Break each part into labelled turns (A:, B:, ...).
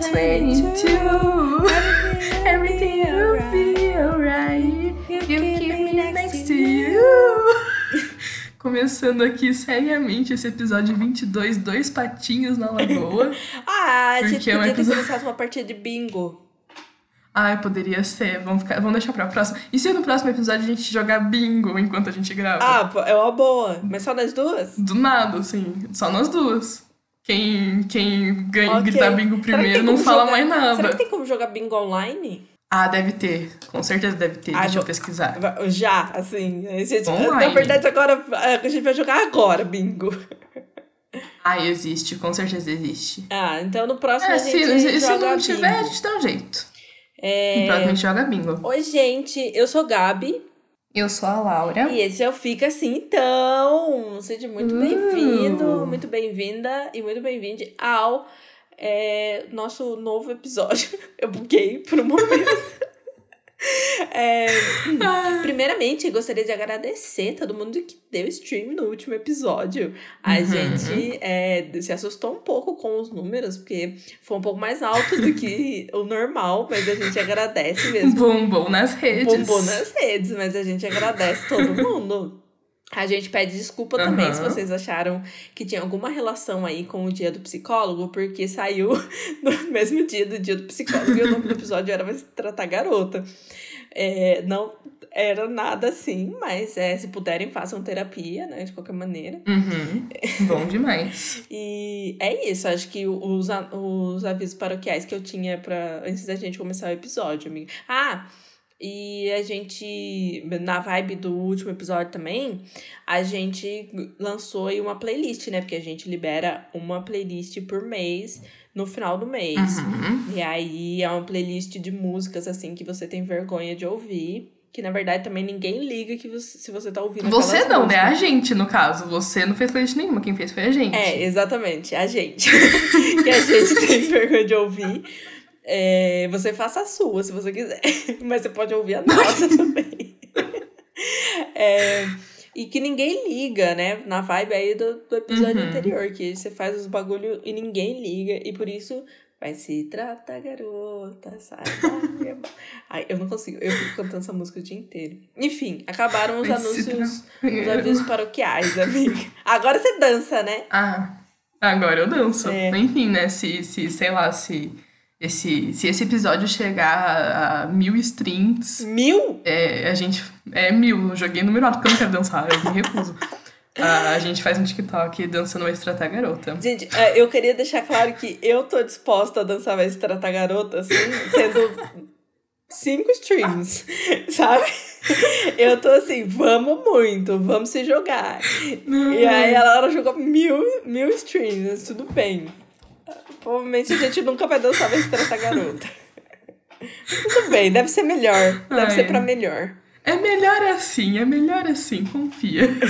A: 2022. Everything will be alright. You keep me next to you. Começando aqui seriamente esse episódio 22, Dois Patinhos na Lagoa.
B: Ah, a gente
A: Porque é um
B: podia ter
A: episódio-
B: começado uma partida de bingo.
A: Ai, poderia ser. Vamos, ficar, vamos deixar pra próxima. E se no próximo episódio a gente jogar bingo enquanto a gente grava?
B: Ah, é uma boa. Mas só nós duas?
A: Do nada, assim. Só nós duas. Quem, quem ganha,
B: Ok.
A: gritar bingo primeiro não fala
B: jogar-
A: mais nada.
B: Será que tem como jogar bingo online?
A: Ah, deve ter. Com certeza deve ter.
B: Ah,
A: Deixa eu pesquisar.
B: Já, assim. A gente, na verdade, agora a gente vai jogar agora bingo.
A: Ah, existe. Com certeza existe.
B: Ah, então no próximo
A: É,
B: a
A: se,
B: gente
A: se, se
B: joga
A: não tiver, a
B: bingo.
A: gente dá um jeito.
B: É...
A: No próximo a gente joga bingo.
B: Oi, gente. Eu sou Gabi.
A: Eu sou a Laura.
B: E esse é o Fica Assim Então. Seja muito
A: Uh.
B: bem-vindo, muito bem-vinda e muito bem-vinde ao é, nosso novo episódio. Eu buguei por um momento. É, primeiramente, gostaria de agradecer todo mundo que deu stream no último episódio. A
A: Uhum.
B: gente é, se assustou um pouco com os números, porque foi um pouco mais alto do que o normal, mas a gente agradece mesmo
A: Bombom nas redes.
B: bombou nas redes, mas a gente agradece todo mundo. A gente pede desculpa também
A: Aham.
B: se vocês acharam que tinha alguma relação aí com o dia do psicólogo, porque saiu no mesmo dia do dia do psicólogo e o nome do episódio era Vai se tratar garota. É, não era nada assim, mas é, se puderem, façam terapia, né? De qualquer maneira.
A: Uhum. Bom demais.
B: E é isso, acho que os, os avisos paroquiais que eu tinha para antes da gente começar o episódio, amiga. Ah, e a gente, na vibe do último episódio também, a gente lançou aí uma playlist, né? Porque a gente libera uma playlist por mês no final do mês.
A: Uhum.
B: E aí é uma playlist de músicas, assim, que você tem vergonha de ouvir. Que na verdade também ninguém liga que você, se você tá ouvindo
A: Você não, né?
B: músicas.
A: A gente, no caso. Você não fez playlist nenhuma. Quem fez foi a gente.
B: É, exatamente, a gente. que a gente tem vergonha de ouvir. É, você faça a sua, se você quiser. Mas você pode ouvir a nossa também. É, e que ninguém liga, né? Na vibe aí do, do episódio
A: Uhum.
B: anterior, que você faz os bagulho e ninguém liga. E por isso vai se trata, garota, sai da. Ai, eu não consigo, eu fico cantando essa música o dia inteiro. Enfim, acabaram os
A: Vai
B: anúncios, os avisos paroquiais, amiga. Agora você dança, né?
A: Ah, agora eu danço.
B: É.
A: Enfim, né? Se, se, sei lá, se esse, se esse episódio chegar a, mil streams,
B: Mil?
A: é, a gente. É mil, eu joguei número alto, porque eu não quero dançar, eu me recuso. A gente faz um TikTok dançando Vai Se Tratar Garota.
B: Gente, é, eu queria deixar claro que eu tô disposta a dançar Vai Se Tratar Garota, assim, tendo cinco streams, sabe? Eu tô assim, vamos muito, vamos se jogar. E aí ela, ela jogou mil, mil streams, tudo bem. Provavelmente a gente nunca vai dançar Vai Se Tratar Garota. Tudo bem, deve ser melhor. Deve
A: Ai.
B: ser pra melhor.
A: É melhor assim, é melhor assim, confia.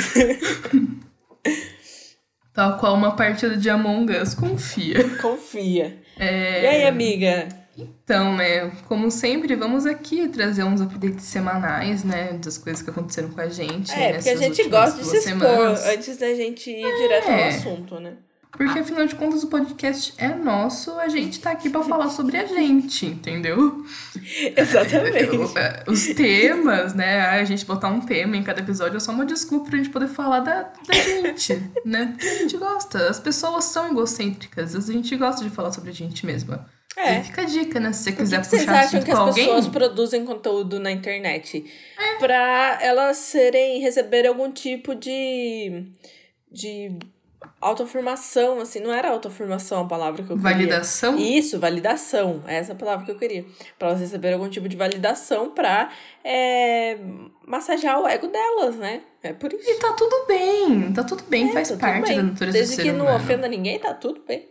A: Tal qual uma partida de Among Us, confia.
B: Confia.
A: É,
B: E aí, amiga?
A: Então, né, como sempre, vamos aqui trazer uns updates semanais, né, das coisas que aconteceram com a gente.
B: É, porque a gente gosta de se
A: duas
B: expor
A: semanas.
B: antes da gente ir direto ao
A: É.
B: assunto, né?
A: Porque, afinal de contas, o podcast é nosso, a gente tá aqui pra falar sobre a gente, entendeu?
B: Exatamente.
A: Os temas, né, a gente botar um tema em cada episódio é só uma desculpa pra gente poder falar da, da gente, né? Porque a gente gosta, as pessoas são egocêntricas, a gente gosta de falar sobre a gente mesma.
B: É.
A: E fica a dica, né, se você quiser
B: que vocês
A: puxar
B: acham que as
A: alguém...
B: pessoas produzem conteúdo na internet?
A: É.
B: Pra elas serem, receberem algum tipo de. de autoafirmação, assim. Não era autoafirmação a palavra que eu queria.
A: Validação?
B: Isso, validação. É essa a palavra que eu queria. Pra elas receberem algum tipo de validação pra é, massagear o ego delas, né? É por isso.
A: E tá tudo bem, tá tudo bem,
B: É,
A: faz
B: tá
A: parte
B: bem.
A: da natureza
B: Desde
A: do ser
B: que não
A: humano.
B: ofenda ninguém, tá tudo bem.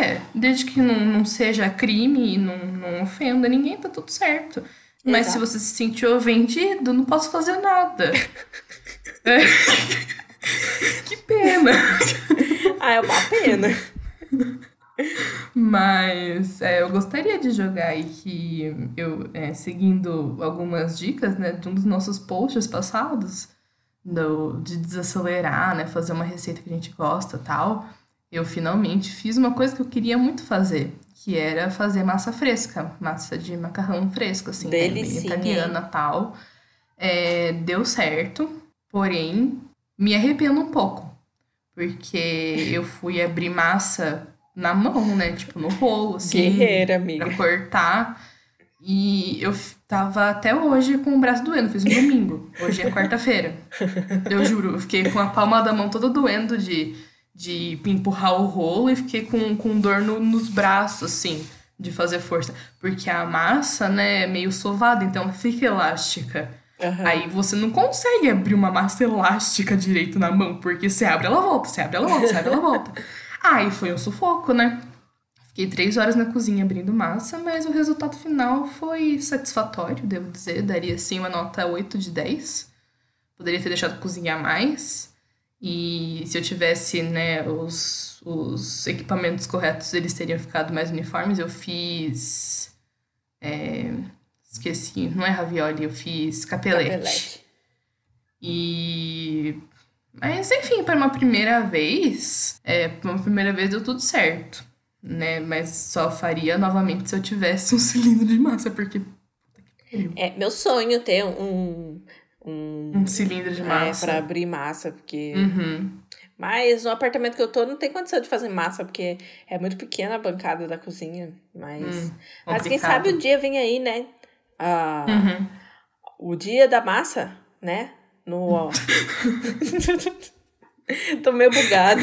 A: É, desde que não, não seja crime e não, não ofenda ninguém, tá tudo certo. Mas se você se sentir ofendido, não posso fazer nada. É. que pena.
B: Ah, é uma pena.
A: Mas é, eu gostaria de jogar aí que eu, é, seguindo algumas dicas, né, de um dos nossos posts passados, do, de desacelerar, né, fazer uma receita que a gente gosta tal, eu finalmente fiz uma coisa que eu queria muito fazer, que era fazer massa fresca, massa de macarrão fresco, assim, né? Italiana tal. É, deu certo, porém, me arrependo um pouco. Porque eu fui abrir massa na mão, né? Tipo, no rolo, assim.
B: Guerreira, amiga.
A: Pra cortar. E eu tava até hoje com o braço doendo, fiz um domingo. Hoje é quarta-feira. Eu juro, eu fiquei com a palma da mão toda doendo de, de empurrar o rolo e fiquei com, com dor no- nos braços, assim, de fazer força. Porque a massa, né, é meio sovada, então fica elástica.
B: Aham.
A: Aí você não consegue abrir uma massa elástica direito na mão, porque você abre, ela volta, você abre, ela volta, você abre, ela volta. Aí foi um sufoco, né? Fiquei três horas na cozinha abrindo massa, mas o resultado final foi satisfatório, devo dizer. Daria sim uma nota 8 de 10. Poderia ter deixado cozinhar mais. E se eu tivesse, né, os, os equipamentos corretos, eles teriam ficado mais uniformes. Eu fiz. é, esqueci, não é ravioli, eu fiz capelete.
B: Capelete.
A: E. Mas, enfim, para uma primeira vez, é, para uma primeira vez deu tudo certo, né? Mas só faria novamente se eu tivesse um cilindro de massa, porque.
B: É meu sonho ter um. Um.
A: Um cilindro de
B: É,
A: massa.
B: pra abrir massa, porque.
A: Uhum.
B: Mas no apartamento que eu tô não tem condição de fazer massa, porque é muito pequena a bancada da cozinha. Mas.
A: Hum,
B: mas quem sabe o dia vem aí, né? Ah,
A: Uhum.
B: O dia da massa, né? No. tô meio bugada.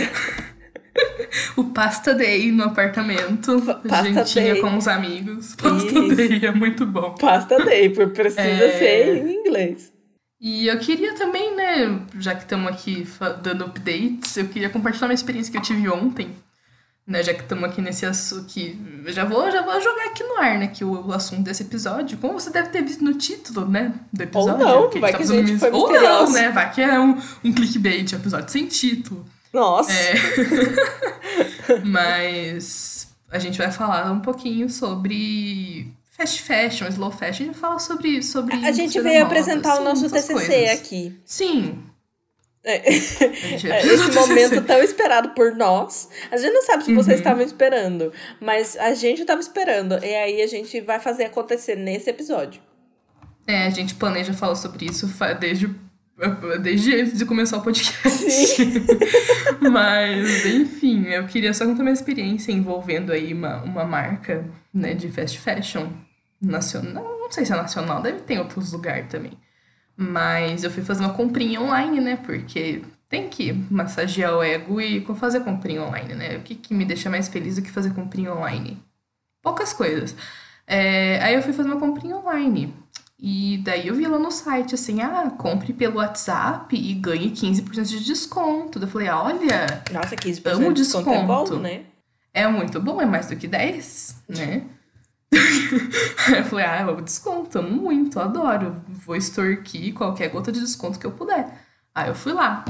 A: O pasta day no apartamento.
B: Pasta
A: Gentinha
B: day.
A: com os amigos. Pasta
B: Isso.
A: day é muito bom.
B: Pasta day, porque precisa
A: É.
B: ser em inglês.
A: E eu queria também, né, já que estamos aqui dando updates, eu queria compartilhar uma experiência que eu tive ontem, né, já que estamos aqui nesse assunto que já vou, já vou jogar aqui no ar, né, que o, o assunto desse episódio, como você deve ter visto no título, né, do episódio.
B: não,
A: porque
B: vai
A: tá
B: que a gente
A: mis-
B: foi
A: Ou não,
B: misterioso.
A: né, vai que é um, um clickbait, um episódio sem título.
B: Nossa.
A: É. Mas a gente vai falar um pouquinho sobre fast fashion, slow fashion, a gente vai falar sobre sobre
B: a gente veio
A: moda,
B: apresentar o nosso TCC
A: coisas.
B: aqui.
A: Sim.
B: É. É, Esse momento tão esperado por nós. A gente não sabe se vocês
A: Uhum.
B: estavam esperando, mas a gente estava esperando. E aí a gente vai fazer acontecer nesse episódio.
A: É, a gente planeja falar sobre isso desde, desde antes de começar o podcast. Mas, enfim, eu queria só contar uma experiência envolvendo aí uma, uma marca né, de fast fashion nacional. Não sei se é nacional, deve ter em outros lugares também. Mas eu fui fazer uma comprinha online, né? Porque tem que massagear o ego e fazer comprinha online, né? O que, que me deixa mais feliz do que fazer comprinha online? Poucas coisas. É, aí eu fui fazer uma comprinha online. E daí eu vi lá no site assim, ah, compre pelo WhatsApp e ganhe 15% de desconto. Eu falei, olha,
B: Nossa, 15%
A: Amo
B: de desconto é bom,
A: desconto.
B: né?
A: é muito bom, é mais do que 10, né? Eu falei, ah, eu desconto, amo muito, adoro. Vou extorquir qualquer gota de desconto que eu puder. Aí eu fui lá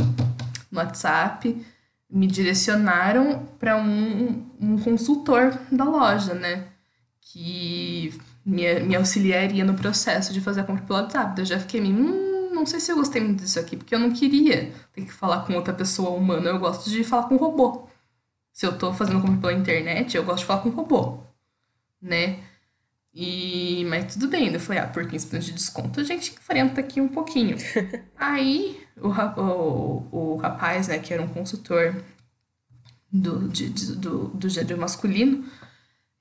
A: no WhatsApp, me direcionaram para um, um consultor da loja, né? Que me, me auxiliaria no processo de fazer a compra pelo WhatsApp. Eu já fiquei, meio, hum, não sei se eu gostei muito disso aqui, porque eu não queria ter que falar com outra pessoa humana, eu gosto de falar com robô. Se eu tô fazendo compra pela internet, eu gosto de falar com robô, né? E, mas tudo bem, eu falei, ah, por 15% de desconto a gente enfrenta aqui um pouquinho. Aí o, o, o rapaz, né, que era um consultor do, de, de- do, do gênero masculino,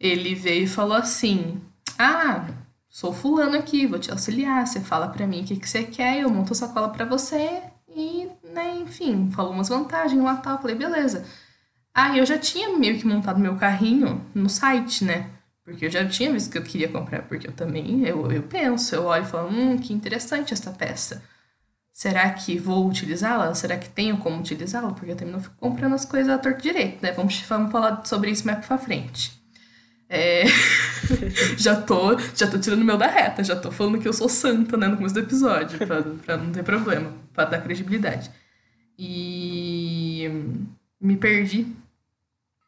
A: ele veio e falou assim: Ah, sou fulano aqui, vou te auxiliar. Você fala pra mim o que, que você quer, eu monto a sacola pra você. E, né, enfim, falou umas vantagens lá e tal. Falei, beleza. Aí eu já tinha meio que montado meu carrinho no site, né? Porque eu já tinha visto que eu queria comprar, porque eu também, eu, eu penso, eu olho e falo, hum, que interessante essa peça. Será que vou utilizá-la? Será que tenho como utilizá-la? Porque eu também não fico comprando as coisas à torta direito, né? Vamos, vamos falar sobre isso mais pra frente. É... já, tô, já tô tirando o meu da reta, já tô falando que eu sou santa, né, no começo do episódio, pra, pra não ter problema, pra dar credibilidade. E me perdi.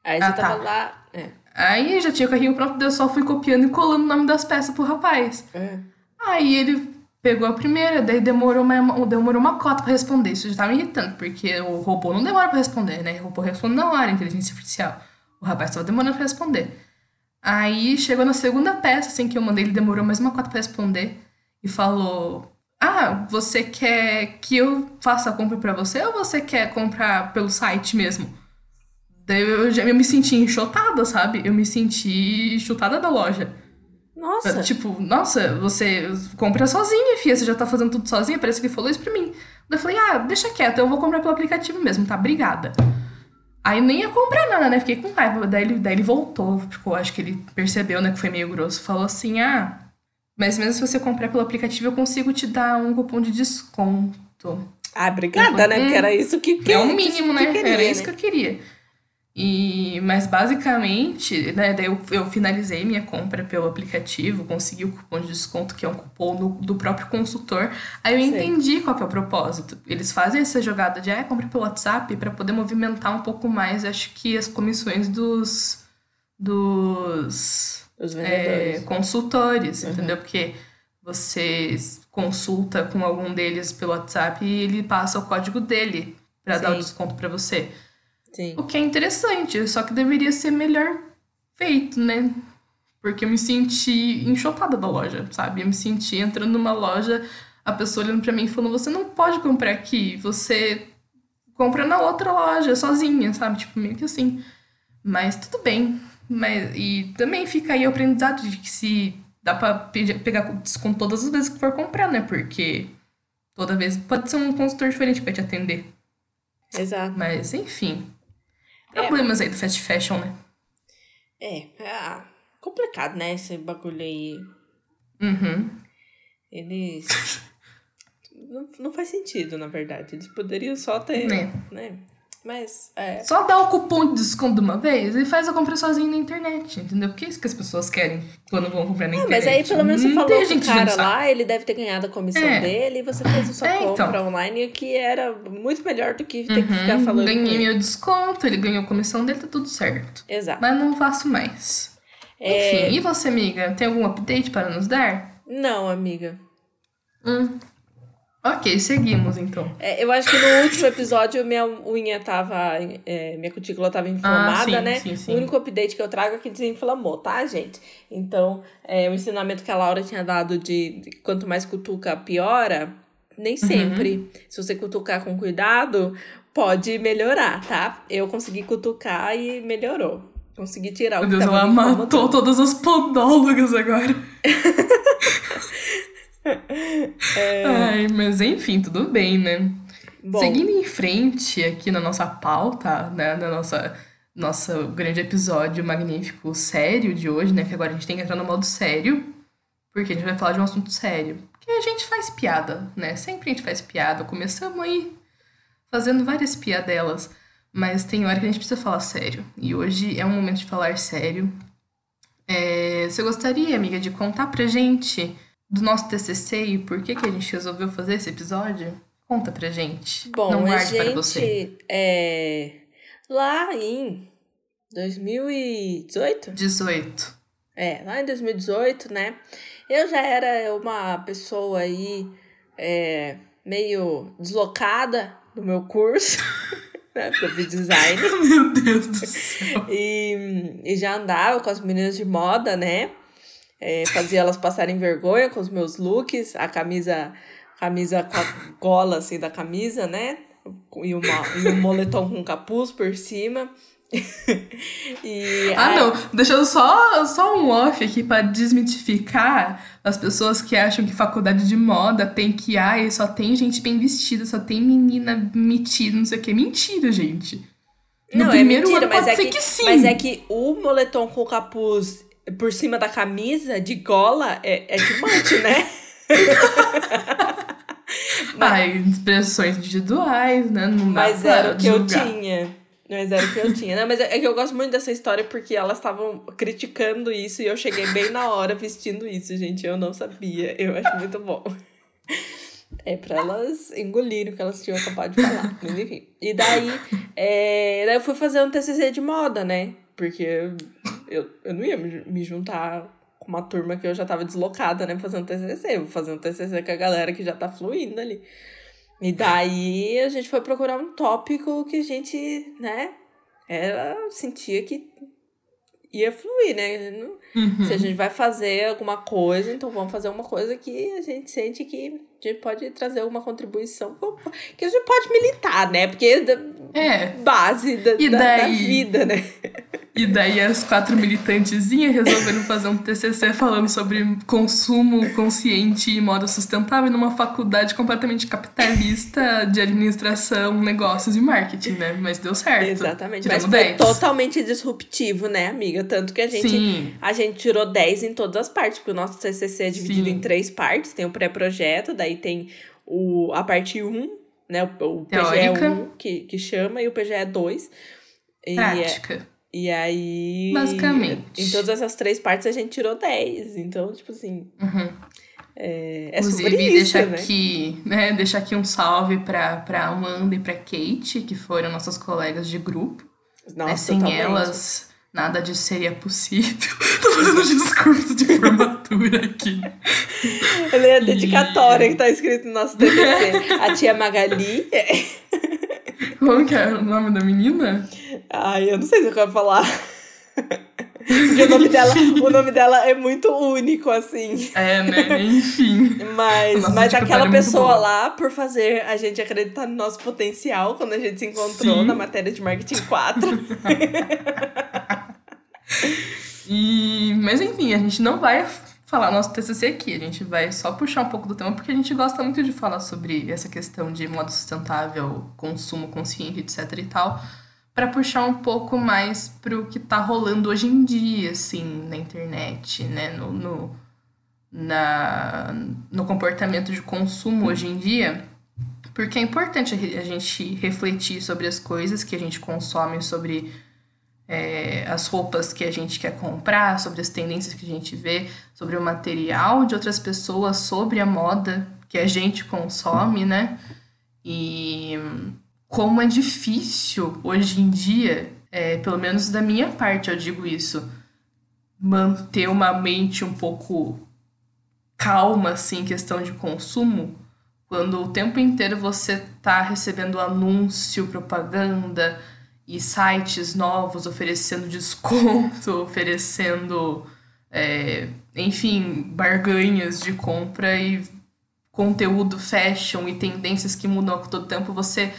B: Aí
A: Ah,
B: você tava
A: tá.
B: lá. É.
A: Aí já tinha o carrinho pronto, daí eu só fui copiando e colando o nome das peças pro rapaz.
B: É.
A: Aí ele pegou a primeira, daí demorou uma, demorou uma cota pra responder. Isso já tá me irritando, porque o robô não demora pra responder, né? O robô responde na hora, inteligência artificial. O rapaz tava demorando pra responder. Aí chegou na segunda peça, assim, que eu mandei, ele demorou mais uma quatro pra responder. E falou: Ah, você quer que eu faça a compra pra você ou você quer comprar pelo site mesmo? Daí eu, já, eu me senti enxotada, sabe? Eu me senti chutada da loja.
B: Nossa.
A: Tipo, nossa, você compra sozinha, filha, você já tá fazendo tudo sozinha, parece que ele falou isso pra mim. Daí eu falei, ah, deixa quieto, eu vou comprar pelo aplicativo mesmo, tá? Obrigada. Aí nem ia comprar nada, né? Fiquei com raiva. Daí ele, daí ele voltou, acho que ele percebeu, né, que foi meio grosso. Falou assim, ah, mas mesmo se você comprar pelo aplicativo, eu consigo te dar um cupom de desconto.
B: Ah, obrigada, né? Porque era isso que, que
A: É o mínimo,
B: que
A: né?
B: queria,
A: Era isso
B: né?
A: que eu queria. E, mas basicamente, né, daí eu, eu finalizei minha compra pelo aplicativo, consegui o cupom de desconto, que é um cupom do, do próprio consultor. Aí eu
B: Sei.
A: entendi qual que é o propósito. Eles fazem essa jogada de ah, compra pelo WhatsApp para poder movimentar um pouco mais, acho que as comissões dos dos
B: Os
A: é, consultores,
B: Uhum.
A: entendeu? Porque você consulta com algum deles pelo WhatsApp e ele passa o código dele para dar o
B: Sim.
A: desconto para você.
B: Sim.
A: O que é interessante, só que deveria ser melhor feito, né? Porque eu me senti enxotada da loja, sabe? Eu me senti entrando numa loja, a pessoa olhando pra mim e falando: você não pode comprar aqui, você compra na outra loja, sozinha, sabe? Tipo, meio que assim. Mas tudo bem. Mas, e também fica aí o aprendizado de que se dá pra pe- pegar desconto todas as vezes que for comprar, né? Porque toda vez pode ser um consultor diferente vai te atender.
B: Exato.
A: Mas, enfim.
B: É.
A: Problemas aí do fast fashion, né?
B: É, ah, complicado, né? Esse bagulho aí.
A: Uhum.
B: Eles. não, não faz sentido, na verdade. Eles poderiam só ter.
A: Né?
B: né? Mas, é.
A: Só dá o cupom de desconto de uma vez e faz a compra sozinho na internet, entendeu? Porque é isso que as pessoas querem quando vão comprar na
B: Ah,
A: internet.
B: mas aí pelo menos você
A: Não
B: falou
A: tem
B: com o
A: gente
B: cara
A: o
B: lá, ele deve ter ganhado a comissão
A: É.
B: dele e você fez a sua
A: É, então.
B: compra online, que era muito melhor do que ter que ficar
A: Uhum,
B: falando.
A: Ganhei meu desconto, ele ganhou a comissão dele, tá tudo certo.
B: Exato.
A: Mas não faço mais.
B: É.
A: Enfim, e você, amiga? Tem algum update para nos dar?
B: Não, amiga.
A: Hum. Ok, seguimos então.
B: É, eu acho que no último episódio minha unha tava. é, minha cutícula tava inflamada,
A: Ah, sim,
B: né?
A: sim, sim.
B: O único update que eu trago é que desinflamou, tá, gente? Então, é, o ensinamento que a Laura tinha dado de, de quanto mais cutuca, piora.
A: Uhum.
B: Nem sempre. Se você cutucar com cuidado, pode melhorar, tá? Eu consegui cutucar e melhorou. Consegui tirar
A: Meu
B: o que
A: Deus, ela matou todas as podólogas agora. Ai, mas enfim, tudo bem, né?
B: Bom,
A: Seguindo em frente aqui na nossa pauta, né, na nossa nosso grande episódio magnífico sério de hoje, né, que agora a gente tem que entrar no modo sério, porque a gente vai falar de um assunto sério. Porque a gente faz piada, né? Sempre a gente faz piada. Começamos aí fazendo várias piadelas, mas tem hora que a gente precisa falar sério. E hoje é um momento de falar sério. É, você gostaria, amiga, de contar pra gente do nosso TCC e por que, que a gente resolveu fazer esse episódio? Conta pra gente.
B: bom,
A: Não
B: a
A: guarde para você.
B: gente. É, lá em 2018?
A: 18.
B: É, lá em 2018, né? Eu já era uma pessoa aí é, meio deslocada no meu curso, né? Porque eu fiz design.
A: Meu Deus do céu.
B: E, e já andava com as meninas de moda, né? É, fazia elas passarem vergonha com os meus looks, a camisa, camisa com a gola assim da camisa, né? E, uma, e um moletom com capuz por cima. e
A: Ah,
B: aí-
A: não. Deixando só, só um off aqui pra desmitificar as pessoas que acham que faculdade de moda tem que, ai, só tem gente bem vestida, só tem menina metida, não sei o que. Mentira, gente. No
B: Não,
A: primeiro
B: é mentira,
A: ano
B: mas
A: pode
B: é
A: ser
B: que,
A: que sim.
B: Mas é que o moletom com capuz por cima da camisa, de gola, é, é de monte, né?
A: Ai, expressões individuais, né? Não
B: Mas era o que eu tinha. Mas era o que eu tinha. Não, mas é que eu gosto muito dessa história porque elas estavam criticando isso e eu cheguei bem na hora vestindo isso, gente. Eu não sabia. Eu acho muito bom. É pra elas engolirem o que elas tinham acabado de falar. Mas enfim. E daí, é, daí eu fui fazer um TCC de moda, né? Porque eu, eu não ia me juntar com uma turma que eu já tava deslocada, né? Fazendo TCC. Vou fazer um TCC com a galera que já tá fluindo ali. E daí a gente foi procurar um tópico que a gente, né? Era, sentia que ia fluir, né? Uhum. Se a gente vai fazer alguma coisa, então vamos fazer uma coisa que a gente sente que a gente pode trazer alguma contribuição, que a gente pode militar, né? Porque é base da, daí, da vida, né?
A: E daí as quatro militantezinhas resolveram fazer um TCC falando sobre consumo consciente e moda sustentável numa faculdade completamente capitalista de administração, negócios e marketing, né? Mas deu certo.
B: Exatamente. Mas foi 10. totalmente disruptivo, né, amiga? Tanto que a gente, Sim. a gente tirou 10 em todas as partes, porque o nosso TCC é dividido Sim. em três partes. Tem o pré-projeto, daí tem o, a parte 1, né? O, o PGE 1 que, que chama e o PGE 2.
A: E Prática.
B: É, e aí.
A: Basicamente.
B: Em todas essas três partes a gente tirou 10. Então, tipo assim.
A: Uhum.
B: É, é
A: Inclusive, deixar
B: né?
A: aqui, né? Deixar aqui um salve pra, pra Amanda e pra Kate, que foram nossas colegas de grupo.
B: Nossa, né?
A: Sem totalmente. elas, nada disso seria possível. Tô fazendo discurso de formatura aqui.
B: Ela é a dedicatória e... que tá escrito no nosso TCC. a tia Magali.
A: Como que é o nome da menina?
B: Ai, eu não sei se eu quero falar. Porque o nome dela, o nome dela é muito único, assim.
A: É, né? Enfim.
B: Mas, mas aquela é pessoa lá, por fazer a gente acreditar no nosso potencial, quando a gente se encontrou Sim. na matéria de Marketing 4.
A: e, mas enfim, a gente não vai falar nosso TCC aqui. A gente vai só puxar um pouco do tema, porque a gente gosta muito de falar sobre essa questão de modo sustentável, consumo consciente, etc e tal, para puxar um pouco mais pro que tá rolando hoje em dia, assim, na internet, né, no, no, na, no comportamento de consumo hoje em dia, porque é importante a gente refletir sobre as coisas que a gente consome, sobre é, as roupas que a gente quer comprar, sobre as tendências que a gente vê, sobre o material de outras pessoas, sobre a moda que a gente consome, né? E como é difícil hoje em dia, é, pelo menos da minha parte eu digo isso, manter uma mente um pouco calma, assim, em questão de consumo, quando o tempo inteiro você tá recebendo anúncio, propaganda, e sites novos oferecendo desconto, oferecendo, é, enfim, barganhas de compra e conteúdo fashion e tendências que mudam a todo tempo, você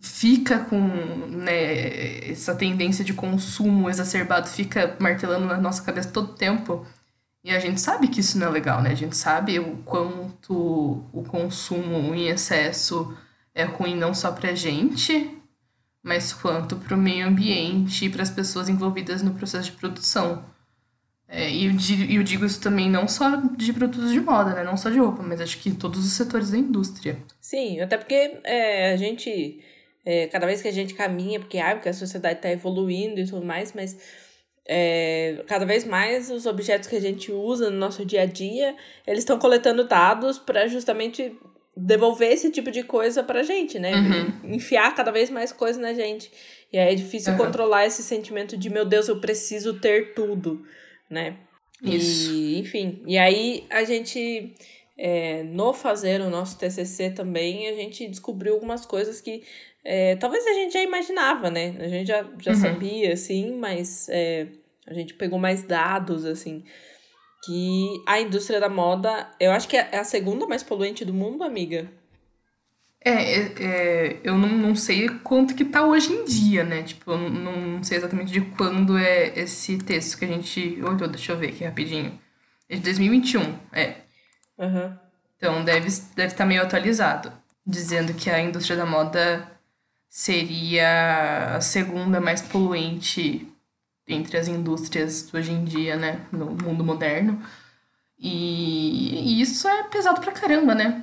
A: fica com né, essa tendência de consumo exacerbado, fica martelando na nossa cabeça todo tempo. E a gente sabe que isso não é legal, né? A gente sabe o quanto o consumo em excesso é ruim não só pra gente, mas quanto para o meio ambiente e para as pessoas envolvidas no processo de produção. É, e eu, eu, digo isso também não só de produtos de moda, né? Não só de roupa, mas acho que em todos os setores da indústria.
B: Sim, até porque é, a gente, é, cada vez que a gente caminha, porque, ah, porque a sociedade está evoluindo e tudo mais, mas é, cada vez mais os objetos que a gente usa no nosso dia a dia, eles estão coletando dados para justamente devolver esse tipo de coisa pra gente, né? Uhum. Enfiar cada vez mais coisa na gente. E aí é difícil uhum. controlar esse sentimento de, meu Deus, eu preciso ter tudo, né? Isso. E, enfim, e aí a gente, é, no fazer o nosso TCC também, a gente descobriu algumas coisas que é, talvez a gente já imaginava, né? A gente já, já uhum. sabia, assim, mas é, a gente pegou mais dados, assim, que a indústria da moda, eu acho que é a segunda mais poluente do mundo, amiga.
A: É, é, é eu não, não sei quanto que tá hoje em dia, né? Tipo, eu não, não sei exatamente de quando é esse texto que a gente olhou. Deixa eu ver aqui rapidinho. É de 2021, é.
B: Uhum.
A: Então deve estar deve tá meio atualizado. Dizendo que a indústria da moda seria a segunda mais poluente entre as indústrias hoje em dia, né? No mundo moderno. E, e isso é pesado pra caramba, né?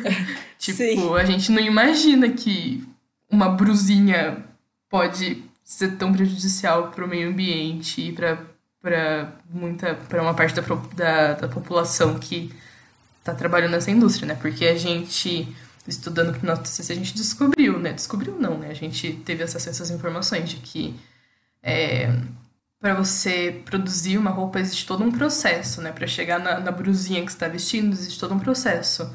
A: tipo, Sim. a gente não imagina que uma brusinha pode ser tão prejudicial para o meio ambiente e para muita para uma parte da, da, da população que está trabalhando nessa indústria, né? Porque a gente estudando para o nosso TCC a gente descobriu, né? Descobriu não, né? A gente teve acesso a essas informações de que é, para você produzir uma roupa existe todo um processo, né? Para chegar na, na brusinha que está vestindo, existe todo um processo.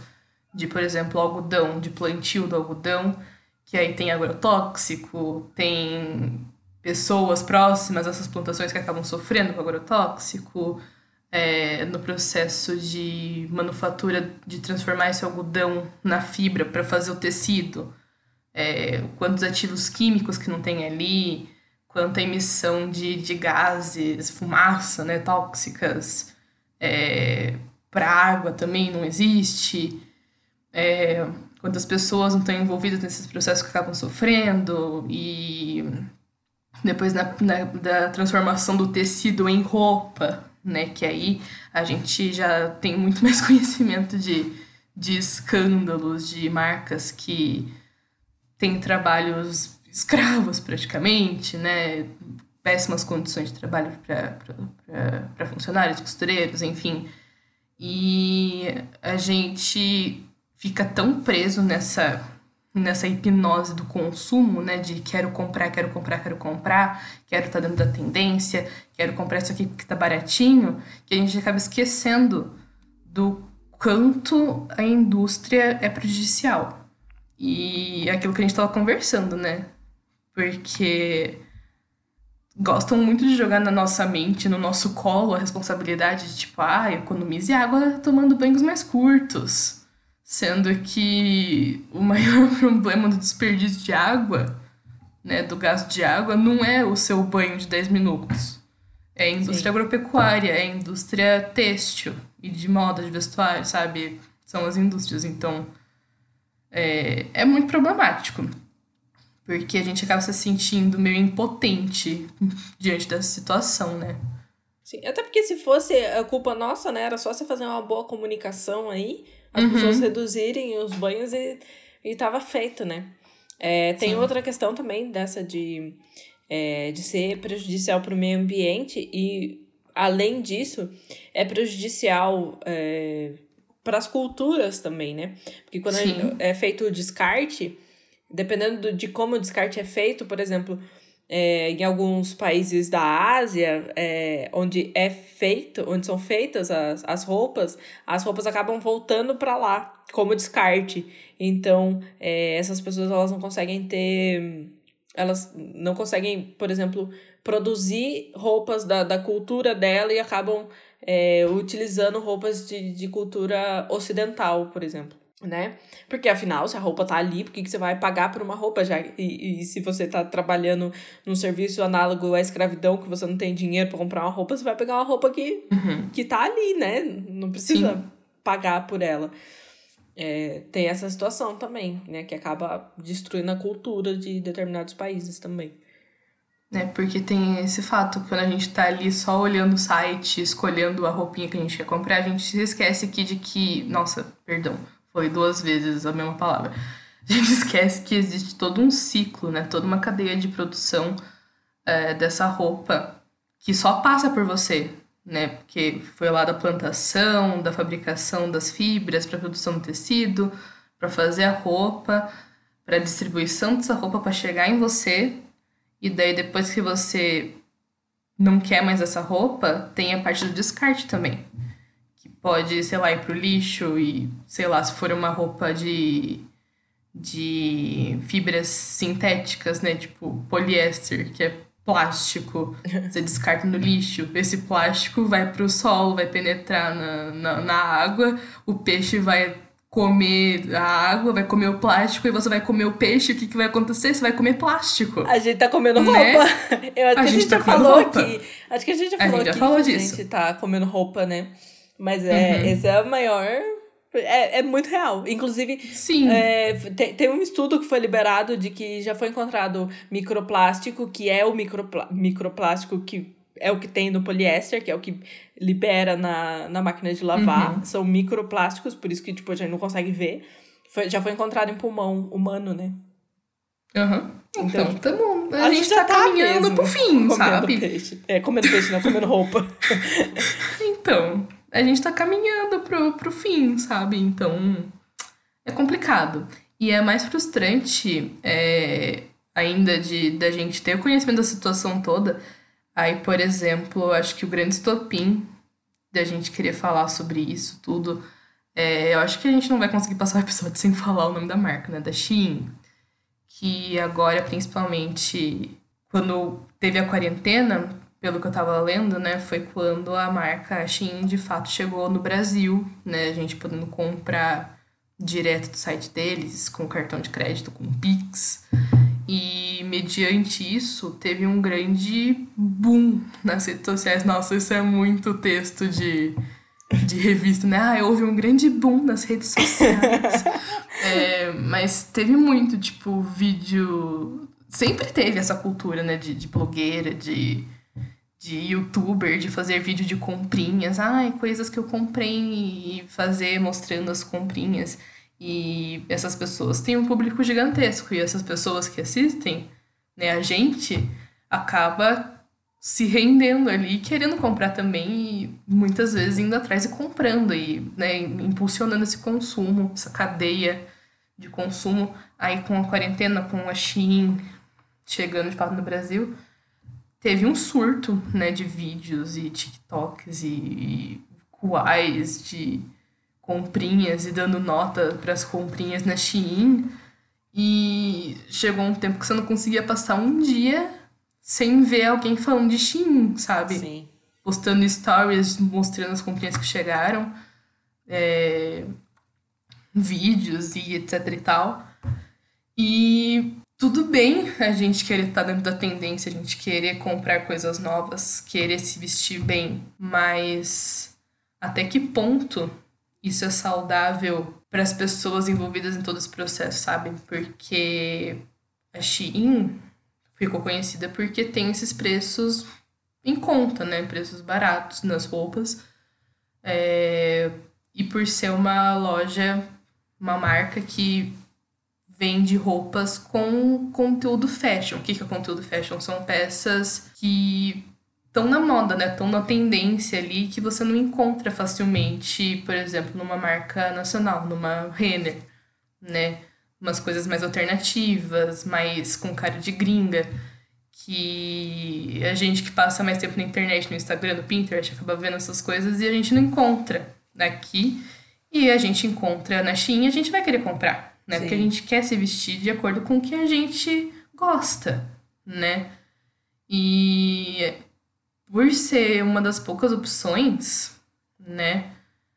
A: De, por exemplo, algodão, de plantio do algodão, que aí tem agrotóxico, tem pessoas próximas a essas plantações que acabam sofrendo com agrotóxico, é, no processo de manufatura de transformar esse algodão na fibra para fazer o tecido, é, quantos ativos químicos que não tem ali, quanta emissão de, de gases, fumaça, né, tóxicas, é, para água também não existe, é, quantas pessoas não estão envolvidas nesses processos que acabam sofrendo e depois na, na, da transformação do tecido em roupa, né? Que aí a gente já tem muito mais conhecimento de, de escândalos, de marcas que têm trabalhos escravos praticamente, né? Péssimas condições de trabalho para funcionários, costureiros, enfim. E a gente fica tão preso nessa nessa hipnose do consumo, né? De quero comprar, quero comprar, quero comprar, quero estar tá dentro da tendência, quero comprar isso aqui porque tá baratinho, que a gente acaba esquecendo do quanto a indústria é prejudicial. E é aquilo que a gente estava conversando, né? Porque gostam muito de jogar na nossa mente, no nosso colo, a responsabilidade de tipo, ah, economize água tomando banhos mais curtos sendo que o maior problema do desperdício de água, né, do gasto de água, não é o seu banho de 10 minutos. É a indústria Sim. agropecuária, é a indústria têxtil e de moda, de vestuário, sabe? São as indústrias. Então, é, é muito problemático. Porque a gente acaba se sentindo meio impotente diante dessa situação, né?
B: Sim, até porque se fosse a culpa nossa, né? Era só você fazer uma boa comunicação aí as uhum. pessoas reduzirem os banhos e, e tava feito, né? É, tem Sim. outra questão também dessa de, é, de ser prejudicial para o meio ambiente e, além disso, é prejudicial é, para as culturas também, né? Porque quando é feito o descarte, dependendo de como o descarte é feito, por exemplo, é, em alguns países da Ásia, é, onde é feito, onde são feitas as, as roupas, as roupas acabam voltando para lá como descarte. Então, é, essas pessoas elas não conseguem ter, elas não conseguem, por exemplo, produzir roupas da, da cultura dela e acabam é, utilizando roupas de, de cultura ocidental, por exemplo né? Porque afinal, se a roupa tá ali, por que, que você vai pagar por uma roupa já? E, e se você tá trabalhando num serviço análogo à escravidão, que você não tem dinheiro para comprar uma roupa, você vai pegar uma roupa que, uhum. que tá ali, né? Não precisa Sim. pagar por ela. É, tem essa situação também, né? Que acaba destruindo a cultura de determinados países também.
A: É, porque tem esse fato, quando a gente tá ali só olhando o site, escolhendo a roupinha que a gente quer comprar, a gente se esquece aqui de que, nossa, perdão, foi duas vezes a mesma palavra. A gente esquece que existe todo um ciclo, né? Toda uma cadeia de produção é, dessa roupa que só passa por você, né? Porque foi lá da plantação, da fabricação das fibras para produção do tecido, para fazer a roupa, para distribuição dessa roupa para chegar em você. E daí depois que você não quer mais essa roupa, tem a parte do descarte também pode, sei lá, ir pro lixo e, sei lá, se for uma roupa de, de fibras sintéticas, né? Tipo poliéster, que é plástico, você descarta no lixo. Esse plástico vai pro solo, vai penetrar na, na, na água, o peixe vai comer a água, vai comer o plástico e você vai comer o peixe, o que, que vai acontecer? Você vai comer plástico.
B: A gente tá comendo né? roupa. Eu acho a que a gente, gente tá já falou roupa. aqui. Acho que a gente já falou a gente já aqui falou que disso. a gente tá comendo roupa, né? Mas é, uhum. esse é o maior. É, é muito real. Inclusive,
A: Sim.
B: É, tem, tem um estudo que foi liberado de que já foi encontrado microplástico, que é o micropl microplástico que é o que tem no poliéster, que é o que libera na, na máquina de lavar. Uhum. São microplásticos, por isso que tipo, a gente não consegue ver. Foi, já foi encontrado em pulmão humano, né?
A: Uhum. Então, então tamo, a, a gente, gente tá, tá caminhando pro fim, sabe?
B: Peixe. É, comendo peixe, não comendo roupa.
A: então, a gente tá caminhando pro, pro fim, sabe? Então, é complicado. E é mais frustrante é, ainda de da gente ter o conhecimento da situação toda. Aí, por exemplo, acho que o grande estopim da gente querer falar sobre isso tudo. É, eu acho que a gente não vai conseguir passar o episódio sem falar o nome da marca, né? Da Shein. Que agora, principalmente quando teve a quarentena, pelo que eu tava lendo, né, foi quando a marca Shein de fato chegou no Brasil, né, a gente podendo comprar direto do site deles, com cartão de crédito, com Pix. E mediante isso, teve um grande boom nas redes sociais. Nossa, isso é muito texto de, de revista, né? Ah, houve um grande boom nas redes sociais. é, mas teve muito, tipo, vídeo. Sempre teve essa cultura, né? De, de blogueira, de, de youtuber, de fazer vídeo de comprinhas. Ai, coisas que eu comprei e fazer mostrando as comprinhas. E essas pessoas têm um público gigantesco. E essas pessoas que assistem, né, a gente acaba se rendendo ali, querendo comprar também e muitas vezes indo atrás e comprando e né, impulsionando esse consumo, essa cadeia de consumo. Aí com a quarentena, com a Shein chegando de fato no Brasil, teve um surto né, de vídeos e TikToks e, e kuais de comprinhas e dando nota para as comprinhas na Shein. E chegou um tempo que você não conseguia passar um dia sem ver alguém falando de Shein, sabe?
B: Sim.
A: Postando stories mostrando as comprinhas que chegaram, é, vídeos e etc e tal. E tudo bem a gente querer estar tá dentro da tendência, a gente querer comprar coisas novas, querer se vestir bem, mas até que ponto isso é saudável para as pessoas envolvidas em todo esse processo, sabe? Porque a Shein ficou conhecida porque tem esses preços em conta, né? Preços baratos nas roupas. É... E por ser uma loja, uma marca que vende roupas com conteúdo fashion. O que é conteúdo fashion? São peças que estão na moda, né? Estão na tendência ali que você não encontra facilmente, por exemplo, numa marca nacional, numa Renner, né? Umas coisas mais alternativas, mais com cara de gringa, que a gente que passa mais tempo na internet, no Instagram, no Pinterest, acaba vendo essas coisas e a gente não encontra aqui. E a gente encontra na Shein e a gente vai querer comprar, né? Sim. Porque a gente quer se vestir de acordo com o que a gente gosta, né? E por ser uma das poucas opções, né,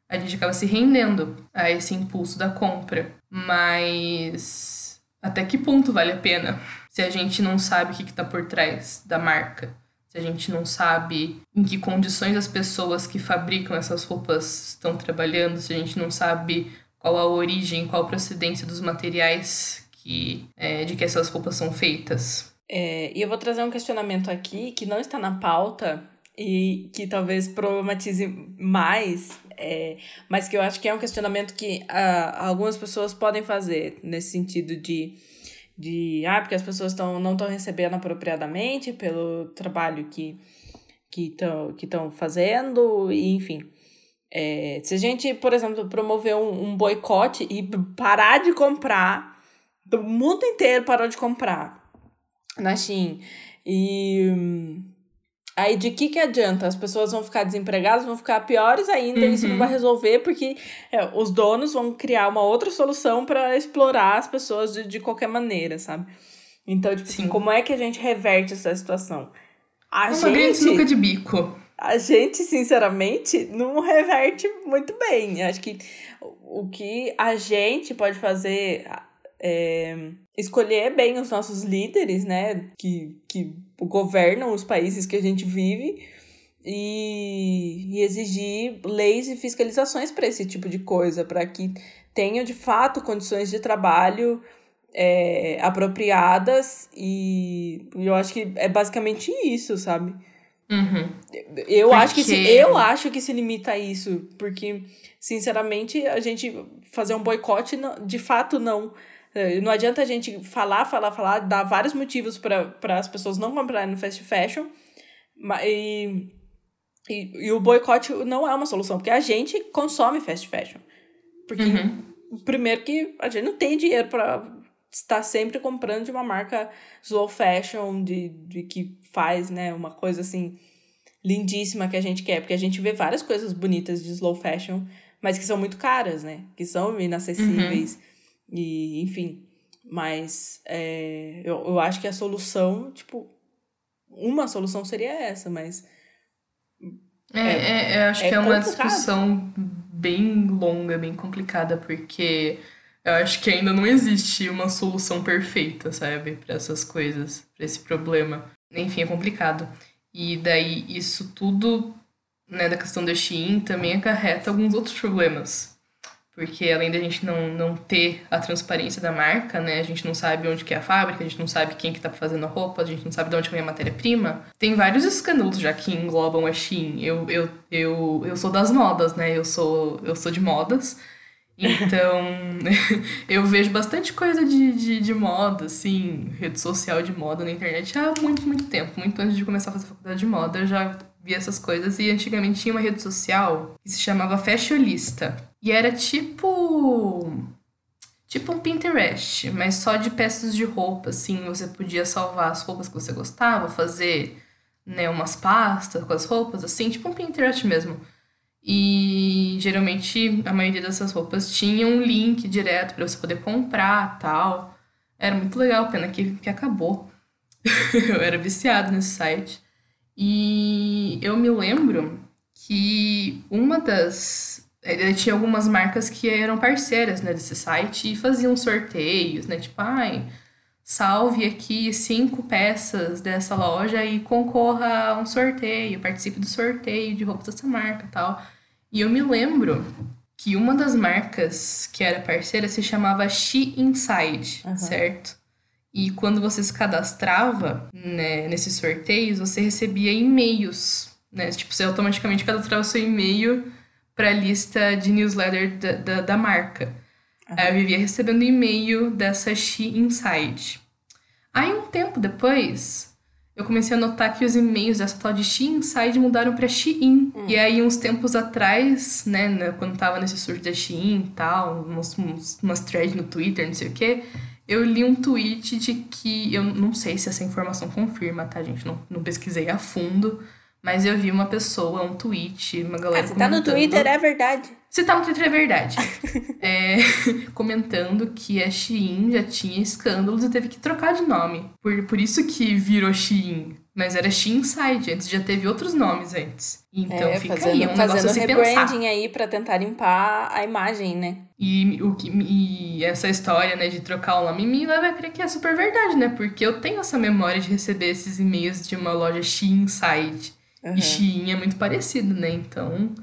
A: a gente acaba se rendendo a esse impulso da compra. Mas até que ponto vale a pena se a gente não sabe o que está por trás da marca? Se a gente não sabe em que condições as pessoas que fabricam essas roupas estão trabalhando, se a gente não sabe qual a origem, qual a procedência dos materiais que, é, de que essas roupas são feitas.
B: É, e eu vou trazer um questionamento aqui que não está na pauta e que talvez problematize mais, é, mas que eu acho que é um questionamento que uh, algumas pessoas podem fazer nesse sentido de, de ah, porque as pessoas tão, não estão recebendo apropriadamente pelo trabalho que estão que que fazendo, e enfim. É, se a gente, por exemplo, promover um, um boicote e parar de comprar, do mundo inteiro parou de comprar na Shein. E aí de que que adianta? As pessoas vão ficar desempregadas, vão ficar piores ainda, uhum. isso não vai resolver porque é, os donos vão criar uma outra solução para explorar as pessoas de, de qualquer maneira, sabe? Então, tipo assim, como é que a gente reverte essa situação?
A: A é uma gente, grande de bico.
B: A gente, sinceramente, não reverte muito bem. Acho que o que a gente pode fazer é, escolher bem os nossos líderes, né, que, que governam os países que a gente vive e, e exigir leis e fiscalizações para esse tipo de coisa, para que tenham de fato condições de trabalho é, apropriadas e eu acho que é basicamente isso, sabe?
A: Uhum.
B: Eu porque... acho que se, eu acho que se limita a isso, porque sinceramente a gente fazer um boicote de fato não é, não adianta a gente falar, falar, falar, dar vários motivos para as pessoas não comprarem no fast fashion. E, e, e, o boicote não é uma solução, porque a gente consome fast fashion. Porque, uhum. primeiro, que a gente não tem dinheiro para estar sempre comprando de uma marca slow fashion, de, de que faz né, uma coisa assim lindíssima que a gente quer. Porque a gente vê várias coisas bonitas de slow fashion, mas que são muito caras, né? Que são inacessíveis. Uhum e, enfim. Mas é, eu, eu acho que a solução, tipo, uma solução seria essa, mas.
A: É, é, é acho é que é uma discussão bem longa, bem complicada, porque eu acho que ainda não existe uma solução perfeita, sabe, para essas coisas, para esse problema. Enfim, é complicado. E daí isso tudo, né, da questão da Shein também acarreta alguns outros problemas. Porque além da gente não, não ter a transparência da marca, né, a gente não sabe onde que é a fábrica, a gente não sabe quem que tá fazendo a roupa, a gente não sabe de onde vem a matéria-prima. Tem vários escândalos já que englobam a Shein. Eu, eu, eu, eu sou das modas, né, eu sou, eu sou de modas. Então, eu vejo bastante coisa de, de, de, moda, assim, rede social de moda na internet há muito, muito tempo. Muito antes de começar a fazer faculdade de moda, eu já vi essas coisas. E antigamente tinha uma rede social que se chamava Fashionista. E era tipo. Tipo um Pinterest, mas só de peças de roupa, assim. Você podia salvar as roupas que você gostava, fazer né, umas pastas com as roupas, assim, tipo um Pinterest mesmo. E geralmente a maioria dessas roupas tinha um link direto para você poder comprar tal. Era muito legal, pena que, que acabou. eu era viciado nesse site. E eu me lembro que uma das. Ele tinha algumas marcas que eram parceiras né, desse site e faziam sorteios, né? Tipo, ai, salve aqui cinco peças dessa loja e concorra a um sorteio, participe do sorteio de roupas dessa marca tal. E eu me lembro que uma das marcas que era parceira se chamava She Inside, uhum. certo? E quando você se cadastrava né, nesses sorteios, você recebia e-mails, né? Tipo, você automaticamente cadastrava seu e-mail para a lista de newsletter da, da, da marca. Aí eu vivia recebendo e-mail dessa She Inside. Aí um tempo depois, eu comecei a notar que os e-mails dessa tal de She Inside mudaram para Shein. Hum. E aí, uns tempos atrás, né, né quando tava nesse surto da Shein e tal, umas, umas threads no Twitter, não sei o quê, eu li um tweet de que. Eu não sei se essa informação confirma, tá, gente? Não, não pesquisei a fundo. Mas eu vi uma pessoa, um tweet, uma galera. Ah,
B: se tá no Twitter, é verdade.
A: Se tá no Twitter, é verdade. é, comentando que a Shein já tinha escândalos e teve que trocar de nome. Por, por isso que virou Shein. Mas era Shein Inside, antes já teve outros nomes antes. Então é, fica
B: fazendo,
A: aí, é um
B: fazendo
A: negócio
B: rebranding aí pra tentar limpar a imagem, né?
A: E, o que, e essa história, né, de trocar o nome me leva a crer que é super verdade, né? Porque eu tenho essa memória de receber esses e-mails de uma loja Shein Inside. Uhum. E Shein é muito parecido, né? Então,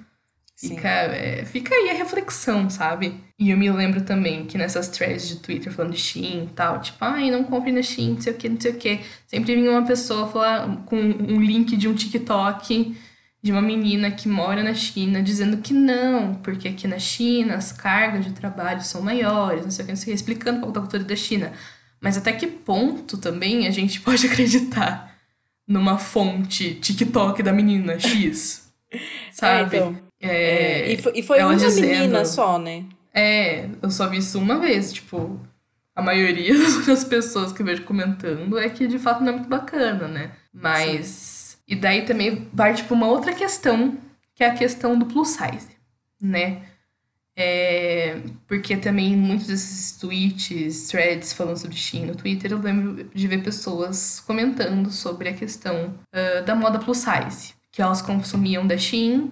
A: fica, é, fica aí a reflexão, sabe? E eu me lembro também que nessas threads de Twitter falando de Shein e tal, tipo, ai, não compre na Shein, não sei o que, não sei o que. Sempre vinha uma pessoa falar com um link de um TikTok de uma menina que mora na China dizendo que não, porque aqui na China as cargas de trabalho são maiores, não sei o que, não sei o que, explicando qual é a cultura da China. Mas até que ponto também a gente pode acreditar numa fonte TikTok da menina X. Sabe? É, então,
B: é, é, e foi, e foi uma dizendo, menina só, né?
A: É, eu só vi isso uma vez, tipo, a maioria das pessoas que eu vejo comentando é que de fato não é muito bacana, né? Mas. Sim. E daí também vai, tipo, uma outra questão, que é a questão do plus size, né? É, porque também muitos desses tweets, threads falando sobre Shein no Twitter, eu lembro de ver pessoas comentando sobre a questão uh, da moda plus size, que elas consumiam da Shein,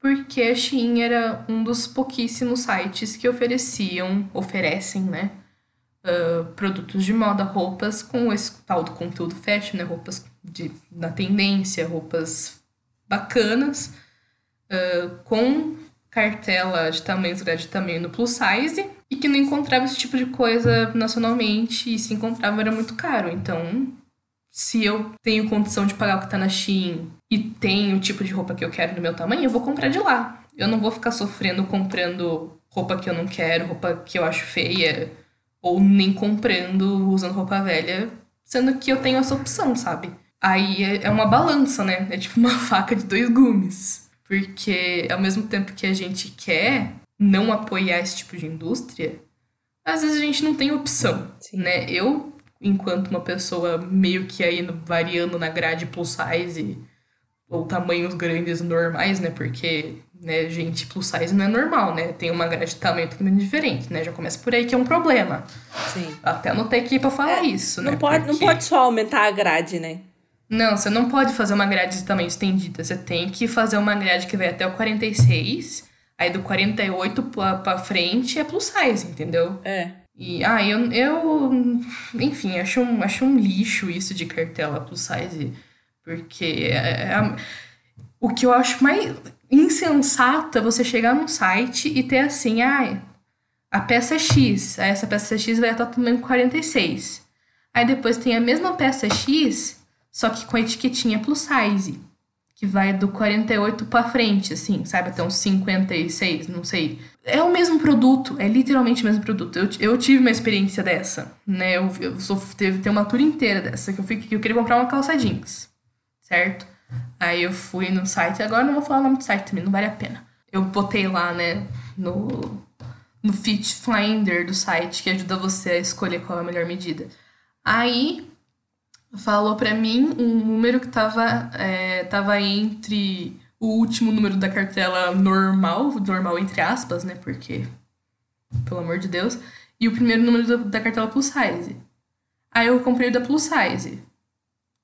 A: porque a Shein era um dos pouquíssimos sites que ofereciam, oferecem, né, uh, produtos de moda, roupas com esse tal do conteúdo fashion, né, roupas de, na tendência, roupas bacanas, uh, com cartela de tamanhos grande de tamanho no plus size e que não encontrava esse tipo de coisa nacionalmente e se encontrava era muito caro. Então, se eu tenho condição de pagar o que tá na Shein e tenho o tipo de roupa que eu quero no meu tamanho, eu vou comprar de lá. Eu não vou ficar sofrendo comprando roupa que eu não quero, roupa que eu acho feia, ou nem comprando usando roupa velha, sendo que eu tenho essa opção, sabe? Aí é, é uma balança, né? É tipo uma faca de dois gumes. Porque ao mesmo tempo que a gente quer não apoiar esse tipo de indústria, às vezes a gente não tem opção, Sim. né? Eu, enquanto uma pessoa meio que aí variando na grade plus size ou tamanhos grandes normais, né? Porque, né, gente, plus size não é normal, né? Tem uma grade de tamanho totalmente diferente, né? Já começa por aí que é um problema.
B: Sim.
A: Até anotei aqui pra falar é, isso,
B: não
A: né?
B: Pode, Porque... Não pode só aumentar a grade, né?
A: Não, você não pode fazer uma grade de tamanho estendida. Você tem que fazer uma grade que vai até o 46. Aí do 48 pra, pra frente é plus size, entendeu?
B: É.
A: E, ah, eu, eu enfim, acho um, acho um lixo isso de cartela plus size. Porque é, é, o que eu acho mais insensato é você chegar num site e ter assim, ah, a peça X, aí essa peça X vai até o tamanho 46. Aí depois tem a mesma peça X, só que com a etiquetinha plus size, que vai do 48 para frente, assim, sabe? Até uns 56, não sei. É o mesmo produto, é literalmente o mesmo produto. Eu, eu tive uma experiência dessa, né? Eu, eu sou, teve, tem uma tour inteira dessa, que eu, fui, que eu queria comprar uma calça jeans, certo? Aí eu fui no site, agora não vou falar o nome do site também, não vale a pena. Eu botei lá, né, no, no Fit Finder do site, que ajuda você a escolher qual é a melhor medida. Aí falou para mim um número que tava, é, tava entre o último número da cartela normal, normal entre aspas, né, porque, pelo amor de Deus, e o primeiro número da cartela plus size. Aí eu comprei o da plus size.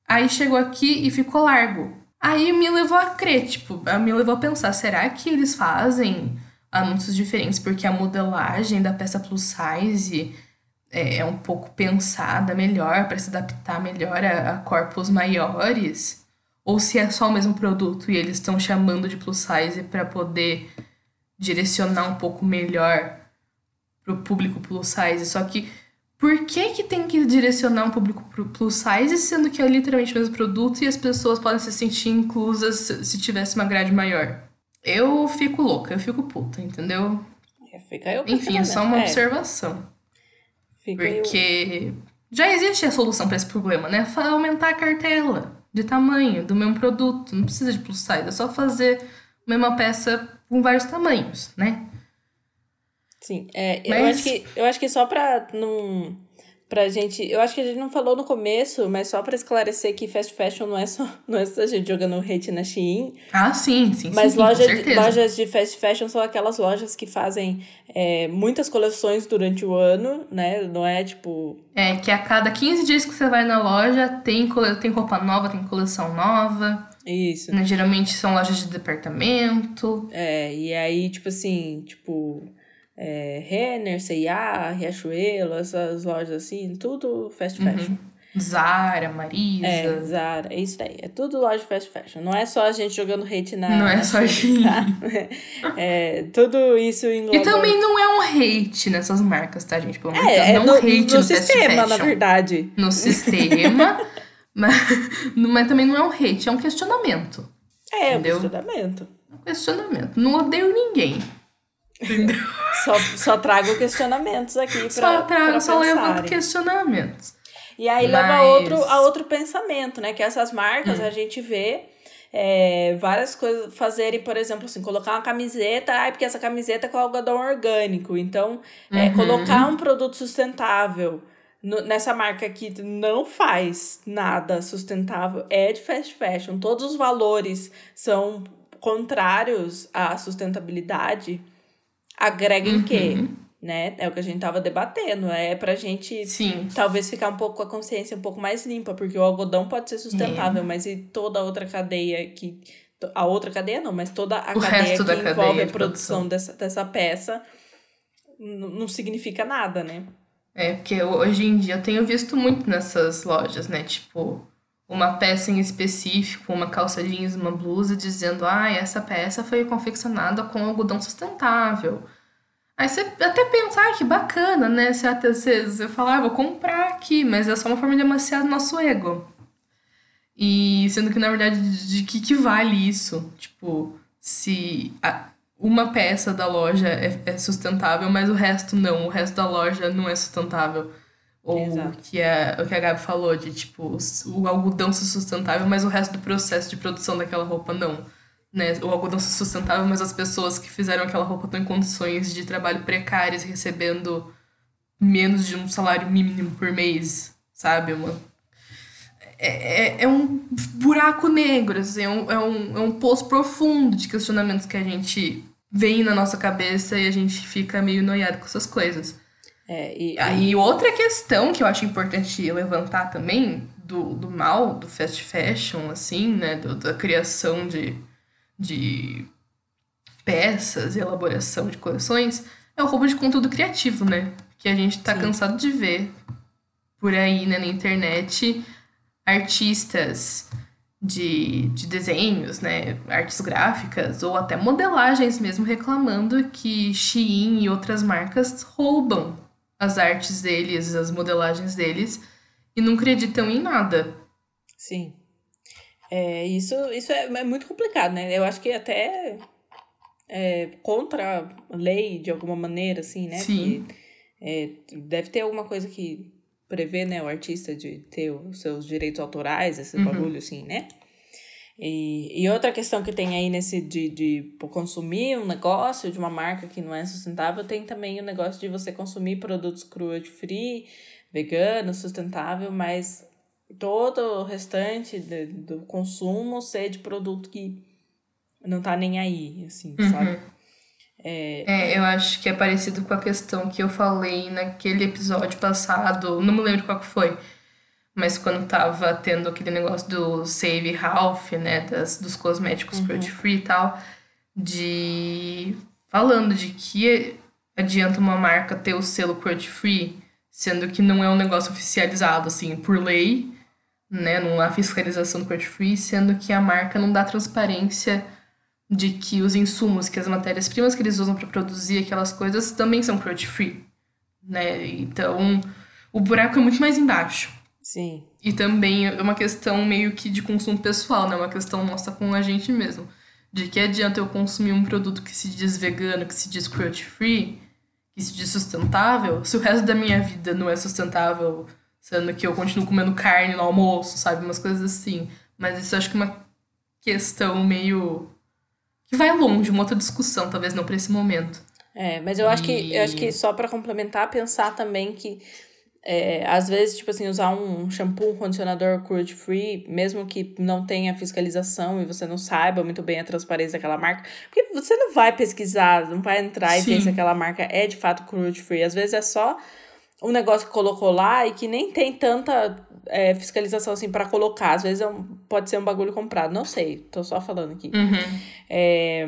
A: Aí chegou aqui e ficou largo. Aí me levou a crer, tipo, me levou a pensar, será que eles fazem anúncios diferentes porque a modelagem da peça plus size é, é um pouco pensada melhor para se adaptar melhor a, a corpos maiores? Ou se é só o mesmo produto e eles estão chamando de plus size para poder direcionar um pouco melhor pro público plus size. Só que por que, que tem que direcionar um público plus size, sendo que é literalmente o mesmo produto e as pessoas podem se sentir inclusas se tivesse uma grade maior? Eu fico louca, eu fico puta, entendeu?
B: É, fica eu
A: Enfim, é só uma é. observação. Fica porque eu... já existe a solução para esse problema, né? Aumentar a cartela de tamanho do mesmo produto. Não precisa de plus size, é só fazer a mesma peça com vários tamanhos, né?
B: Sim, é, Mas... eu, acho que, eu acho que só pra não. Pra gente. Eu acho que a gente não falou no começo, mas só para esclarecer que fast fashion não é só, não é só a gente jogando hate na Shein.
A: Ah, sim, sim.
B: Mas
A: sim,
B: loja de, lojas de fast fashion são aquelas lojas que fazem é, muitas coleções durante o ano, né? Não é tipo.
A: É, que a cada 15 dias que você vai na loja tem, tem roupa nova, tem coleção nova.
B: Isso.
A: Né? Geralmente são lojas de departamento.
B: É, e aí, tipo assim, tipo é, Renner, C&A, Riachuelo, essas lojas assim, tudo fast uhum. fashion. Uhum.
A: Zara, Marisa.
B: É, Zara, é isso aí. É tudo loja de fast fashion. Não é só a gente jogando hate na.
A: Não é só a gente. Tá?
B: É, tudo isso
A: engloba... E também não é um hate nessas marcas, tá, gente? Pelo amor é, é não no, hate no, no sistema,
B: na verdade.
A: No sistema. mas, mas também não é um hate, é um questionamento.
B: É, entendeu? um questionamento.
A: Um questionamento. Não odeio ninguém. Entendeu?
B: só, só trago questionamentos aqui para
A: Só trago, só levanto questionamentos.
B: E aí Mas... leva a outro, a outro pensamento, né? Que essas marcas hum. a gente vê é, várias coisas fazerem, por exemplo, assim, colocar uma camiseta, ai, porque essa camiseta é com algodão orgânico. Então, é, uhum. colocar um produto sustentável no, nessa marca que não faz nada sustentável é de fast fashion. Todos os valores são contrários à sustentabilidade agrega em quê? Uhum. Né? É o que a gente tava debatendo. É pra gente
A: Sim.
B: talvez ficar um pouco com a consciência um pouco mais limpa, porque o algodão pode ser sustentável, é. mas e toda a outra cadeia que. A outra cadeia não, mas toda a
A: o
B: cadeia que envolve
A: a
B: produção,
A: produção
B: dessa, dessa peça não significa nada, né?
A: É, porque hoje em dia eu tenho visto muito nessas lojas, né? Tipo, uma peça em específico, uma calça jeans, uma blusa, dizendo: ah, essa peça foi confeccionada com algodão sustentável. Aí você até pensar ah, que bacana, né? Você até você, você fala, ah, vou comprar aqui, mas é só uma forma de amaciar o nosso ego. E sendo que, na verdade, de que, que vale isso? Tipo, se a, uma peça da loja é, é sustentável, mas o resto não, o resto da loja não é sustentável. Ou Exato. que é o que a Gabi falou, de tipo, o algodão ser sustentável, mas o resto do processo de produção daquela roupa não. Né? O algodão ser sustentável, mas as pessoas que fizeram aquela roupa estão em condições de trabalho precárias, recebendo menos de um salário mínimo por mês, sabe? Uma... É, é, é um buraco negro, assim, é, um, é, um, é um poço profundo de questionamentos que a gente vem na nossa cabeça e a gente fica meio noiado com essas coisas.
B: É, e,
A: Aí, outra questão que eu acho importante levantar também do, do mal do fast fashion, assim, né? Do, da criação de, de peças e elaboração de coleções, é o roubo de conteúdo criativo, né? Que a gente tá Sim. cansado de ver por aí, né, na internet, artistas de, de desenhos, né, artes gráficas ou até modelagens mesmo reclamando que Shein e outras marcas roubam as artes deles, as modelagens deles e não acreditam em nada.
B: Sim. É, isso, isso é, é muito complicado, né? Eu acho que até é, contra a lei de alguma maneira, assim, né?
A: Sim.
B: Porque, é, deve ter alguma coisa que prevê, né, o artista de ter os seus direitos autorais, esse uhum. bagulho, assim, né? E, e outra questão que tem aí nesse de, de consumir um negócio de uma marca que não é sustentável, tem também o negócio de você consumir produtos cruelty free, vegano, sustentável, mas todo o restante de, do consumo ser de produto que não tá nem aí, assim, uhum. sabe?
A: É... é, eu acho que é parecido com a questão que eu falei naquele episódio passado, não me lembro qual que foi, mas quando tava tendo aquele negócio do Save Ralph, né, das, dos cosméticos uhum. cruelty free e tal, de falando de que adianta uma marca ter o selo cruelty free, sendo que não é um negócio oficializado assim por lei, né, não há fiscalização do cruelty free, sendo que a marca não dá transparência de que os insumos, que as matérias-primas que eles usam para produzir aquelas coisas também são cruelty free, né? Então, o buraco é muito mais embaixo.
B: Sim.
A: E também é uma questão meio que de consumo pessoal, né? Uma questão nossa com a gente mesmo. De que adianta eu consumir um produto que se diz vegano, que se diz cruelty free, que se diz sustentável, se o resto da minha vida não é sustentável, sendo que eu continuo comendo carne no almoço, sabe? Umas coisas assim. Mas isso acho que é uma questão meio que vai longe, uma outra discussão, talvez não para esse momento.
B: É, mas eu e... acho que eu acho que só para complementar, pensar também que é, às vezes, tipo assim, usar um shampoo, um condicionador cruelty free, mesmo que não tenha fiscalização e você não saiba muito bem a transparência daquela marca, porque você não vai pesquisar, não vai entrar e ver se aquela marca é de fato cruelty free. Às vezes é só um negócio que colocou lá e que nem tem tanta é, fiscalização assim para colocar. Às vezes é um, pode ser um bagulho comprado. Não sei, tô só falando aqui.
A: Uhum.
B: É...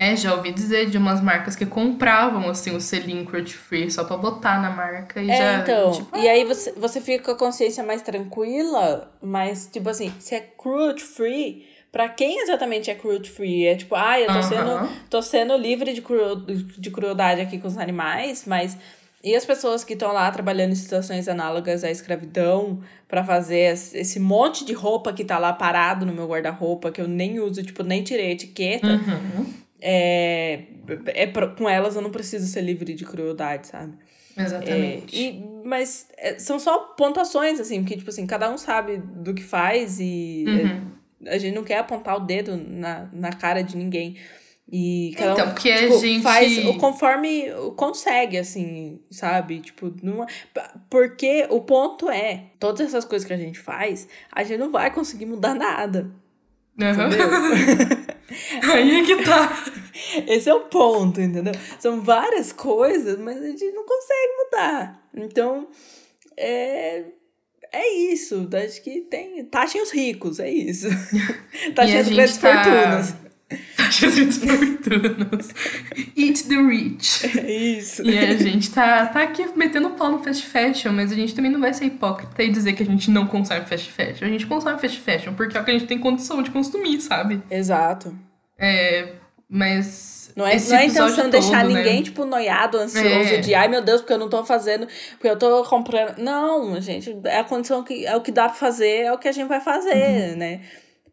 A: é, já ouvi dizer de umas marcas que compravam assim o selinho cruelty free só para botar na marca e
B: é,
A: já.
B: Então, tipo, e aí você, você fica com a consciência mais tranquila, mas tipo assim, se é cruelty free. Pra quem exatamente é cruelty free? É tipo, ah, eu tô, uhum. sendo, tô sendo livre de, cruel, de crueldade aqui com os animais, mas e as pessoas que estão lá trabalhando em situações análogas à escravidão para fazer esse monte de roupa que tá lá parado no meu guarda-roupa, que eu nem uso, tipo, nem tirei a etiqueta.
A: Uhum.
B: É, é com elas eu não preciso ser livre de crueldade, sabe?
A: Exatamente.
B: É, e, mas é, são só pontuações, assim, porque, tipo assim, cada um sabe do que faz e
A: uhum.
B: a gente não quer apontar o dedo na, na cara de ninguém. E
A: cada então, um, porque tipo, a gente
B: faz conforme consegue, assim, sabe? Tipo, numa... porque o ponto é, todas essas coisas que a gente faz, a gente não vai conseguir mudar nada.
A: Uhum. Aí é que tá.
B: Esse é o ponto, entendeu? São várias coisas, mas a gente não consegue mudar. Então, é, é isso. Acho que tem. Taxem os ricos, é isso. Taxem as grandes tá... fortunas.
A: Taxas fortunas. Eat the rich.
B: É isso.
A: E a gente tá, tá aqui metendo pau no fast fashion, mas a gente também não vai ser hipócrita e dizer que a gente não consome fast fashion. A gente consome fast fashion porque é o que a gente tem condição de consumir, sabe?
B: Exato.
A: É, mas.
B: Não é, não é intenção todo, deixar né? ninguém, tipo, noiado, ansioso, é. de ai meu Deus, porque eu não tô fazendo, porque eu tô comprando. Não, gente, é a condição que é o que dá pra fazer, é o que a gente vai fazer, uhum. né?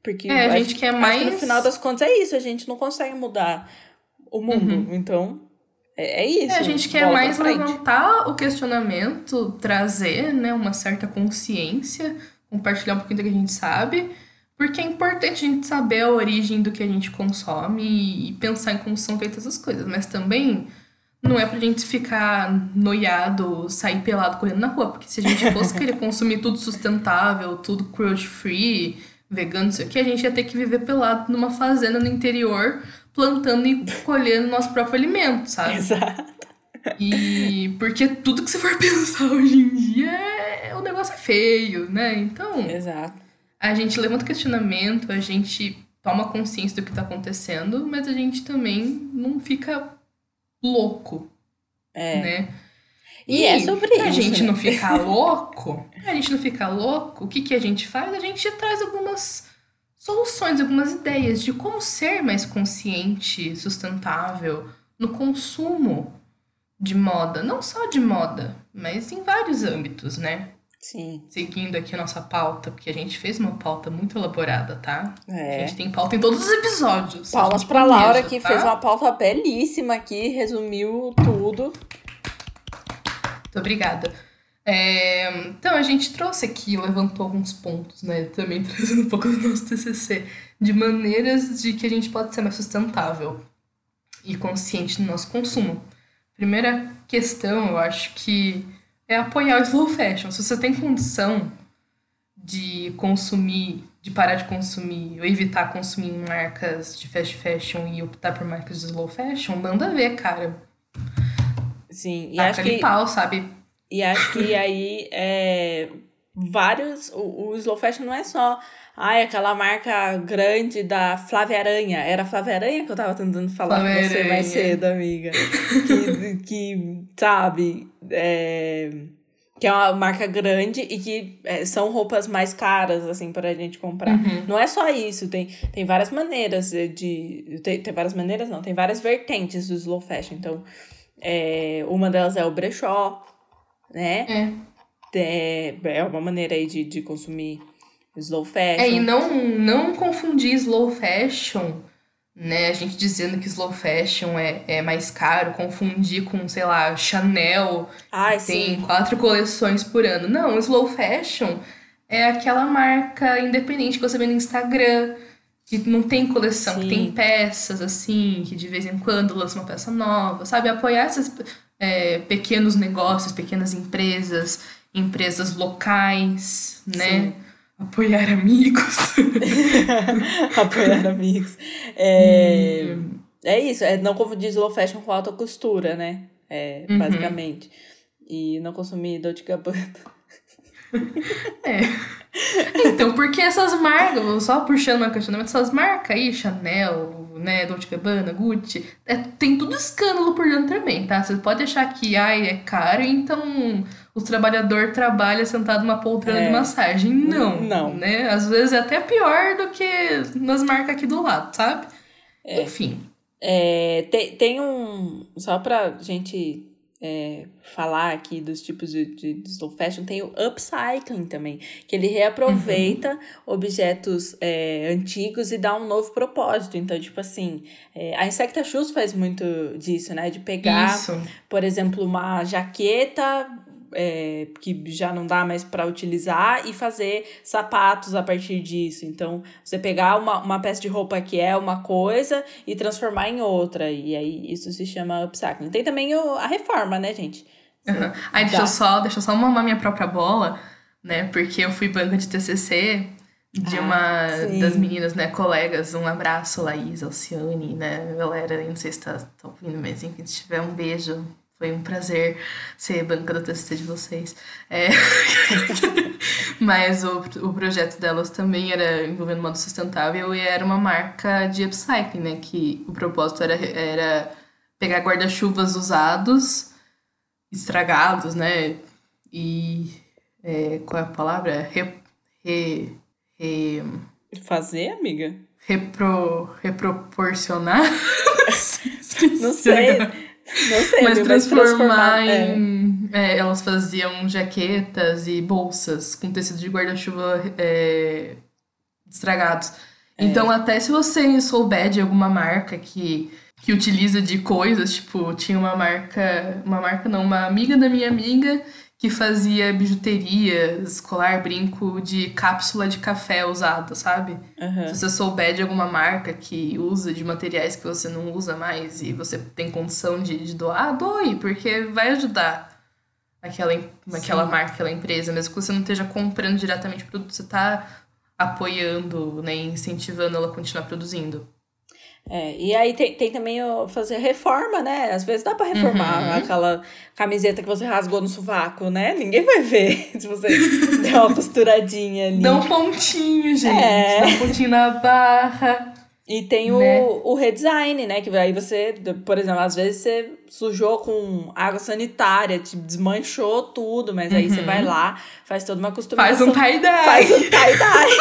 B: Porque
A: é, a, gente quer mais.
B: no final das contas é isso, a gente não consegue mudar o mundo. Uhum. Então, é, é isso.
A: É, a gente quer mais levantar o questionamento, trazer né, uma certa consciência, compartilhar um pouquinho do que a gente sabe. Porque é importante a gente saber a origem do que a gente consome e pensar em como são feitas as coisas. Mas também não é pra gente ficar noiado, sair pelado correndo na rua. Porque se a gente fosse querer consumir tudo sustentável, tudo cruelty free vegano, isso aqui, a gente ia ter que viver pelado numa fazenda no interior, plantando e colhendo nosso próprio alimento, sabe?
B: Exato.
A: E porque tudo que você for pensar hoje em dia, é, o negócio é feio, né? Então,
B: Exato.
A: a gente levanta questionamento, a gente toma consciência do que tá acontecendo, mas a gente também não fica louco,
B: É.
A: né?
B: E é sobre
A: pra
B: isso,
A: gente
B: né?
A: não ficar louco, pra gente não ficar louco, o que, que a gente faz? A gente traz algumas soluções, algumas ideias de como ser mais consciente, sustentável no consumo de moda. Não só de moda, mas em vários âmbitos, né?
B: Sim.
A: Seguindo aqui a nossa pauta, porque a gente fez uma pauta muito elaborada, tá? A
B: É.
A: gente tem pauta em todos os episódios. a
B: Palmas pra Laura
A: planeja,
B: que
A: tá?
B: fez uma pauta belíssima aqui, resumiu tudo.
A: Obrigada. É, então, a gente trouxe aqui, levantou alguns pontos, né? Também trazendo um pouco do nosso TCC, de maneiras de que a gente pode ser mais sustentável e consciente no nosso consumo. Primeira questão, eu acho que é apoiar o slow fashion. Se você tem condição de consumir, de parar de consumir, ou evitar consumir marcas de fast fashion e optar por marcas de slow fashion, manda ver, cara.
B: Sim, e acho que
A: pau, sabe?
B: E acho que aí é, vários. O, o slow fashion não é só. Ai, aquela marca grande da Flávia Aranha. Era a Flávia Aranha que eu tava tentando falar
A: Flávia
B: com você mais
A: Aranha.
B: cedo, amiga. Que, que sabe. é, que é uma marca grande e que é, são roupas mais caras, assim, pra gente comprar.
A: Uhum.
B: Não é só isso, tem, tem várias maneiras de. Tem, tem várias maneiras, não, tem várias vertentes do slow fashion. Então, é, uma delas é o brechó, né?
A: É.
B: É, é uma maneira aí de, de consumir slow fashion.
A: É, e não, não confundir slow fashion, né? A gente dizendo que slow fashion é, é mais caro, confundir com, sei lá, Chanel,
B: Ai,
A: tem
B: sim.
A: quatro coleções por ano. Não, slow fashion é aquela marca independente que você vê no Instagram, que não tem coleção, que
B: Sim.
A: tem peças, assim, que de vez em quando lança uma peça nova, sabe? Apoiar esses é, pequenos negócios, pequenas empresas, empresas locais, né?
B: Sim.
A: Apoiar amigos.
B: Apoiar amigos. É, é isso, é não confundir slow fashion com alta costura, né? É,
A: Uhum.
B: basicamente. E não consumir Dolce Gabbana.
A: É. Então, porque essas marcas, só puxando uma questionamento, essas marcas aí, Chanel, né, Dolce Gabbana, Gucci, é, tem tudo escândalo por dentro também, tá? Você pode achar que, ai, é caro, então o trabalhador trabalha sentado numa poltrona
B: É.
A: de massagem. Não.
B: Não.
A: Né? Às vezes é até pior do que nas marcas aqui do lado, sabe?
B: É.
A: Enfim.
B: É, tem, tem um. Só pra gente é, falar aqui dos tipos de, de, de slow fashion, tem o upcycling também, que ele reaproveita objetos é, antigos e dá um novo propósito. Então, tipo assim, é, a Insecta Shoes faz muito disso, né? De pegar,
A: Isso.
B: por exemplo, uma jaqueta. É, que já não dá mais para utilizar e fazer sapatos a partir disso. Então, você pegar uma, uma peça de roupa que é uma coisa e transformar em outra. E aí isso se chama upcycling. Tem também o, a reforma, né, gente?
A: Uhum. Aí deixa eu só, deixa eu só mamar minha própria bola, né? Porque eu fui banca de TCC de
B: Ah,
A: uma
B: sim.
A: das meninas, né, colegas. Um abraço, Laís, Alcione, né, galera. Não sei se tá, tá ouvindo, mas enfim, se tiver um beijo. Foi um prazer ser banca do TCC de vocês. É... Mas o, o projeto delas também era envolvendo modo sustentável e era uma marca de upcycling, né? Que o propósito era, era pegar guarda-chuvas usados, estragados, né? E. é, qual é a palavra? Re, re, re,
B: Fazer, amiga?
A: repro, reproporcionar?
B: Não sei. Não sei,
A: Mas transformar
B: é.
A: em. é, elas faziam jaquetas e bolsas com tecido de guarda-chuva é, estragados.
B: É.
A: Então, até se você souber de alguma marca que, que utiliza de coisas, tipo, tinha uma marca. Uma marca não, uma amiga da minha amiga que fazia bijuteria, colar, brinco de cápsula de café usada, sabe?
B: Aham.
A: Se você souber de alguma marca que usa de materiais que você não usa mais e você tem condição de, de doar, doe, porque vai ajudar aquela, aquela
B: Sim.
A: marca, aquela empresa, mesmo que você não esteja comprando diretamente o produto, você está apoiando, né, incentivando ela a continuar produzindo.
B: É, e aí tem, tem também o fazer reforma, né? Às vezes dá pra reformar
A: Uhum.
B: aquela camiseta que você rasgou no sovaco, né? Ninguém vai ver se você der uma costuradinha ali.
A: Dá um pontinho, gente.
B: É.
A: Dá um pontinho na barra.
B: E tem
A: Né?
B: o, o redesign, né? Que aí você, por exemplo, às vezes você sujou com água sanitária, te desmanchou tudo, mas aí você
A: Uhum.
B: vai lá, faz toda uma
A: Faz
B: customização.
A: um tie-dye.
B: Faz um tie-dye.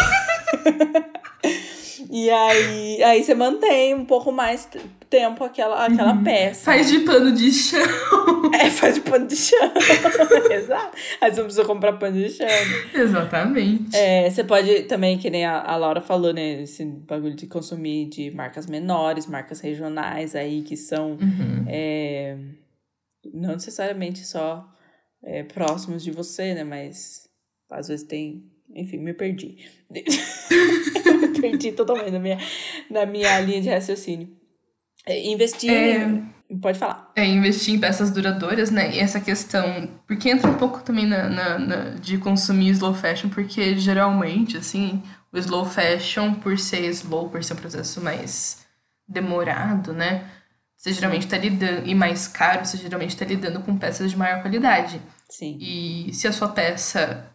B: e aí, aí você mantém um pouco mais tempo aquela, aquela peça.
A: Uhum. Faz de pano de chão.
B: É, faz de pano de chão. Exato. Aí você não precisa comprar pano de chão.
A: Exatamente.
B: É, você pode também, que nem a, a Laura falou, né? Esse bagulho de consumir de marcas menores, marcas regionais aí, que são
A: Uhum.
B: é, não necessariamente só é, próximos de você, né? Mas às vezes tem. Enfim, me perdi. Me perdi totalmente na minha, na minha linha de raciocínio. É, Investir.
A: É.
B: Pode falar.
A: É investir em peças duradouras, né? E essa questão. Porque entra um pouco também na, na, na- de consumir slow fashion, porque geralmente, assim, o slow fashion, por ser slow, por ser um processo mais demorado, né? Você geralmente tá lidando. E mais caro, você geralmente tá lidando com peças de maior qualidade.
B: Sim.
A: E se a sua peça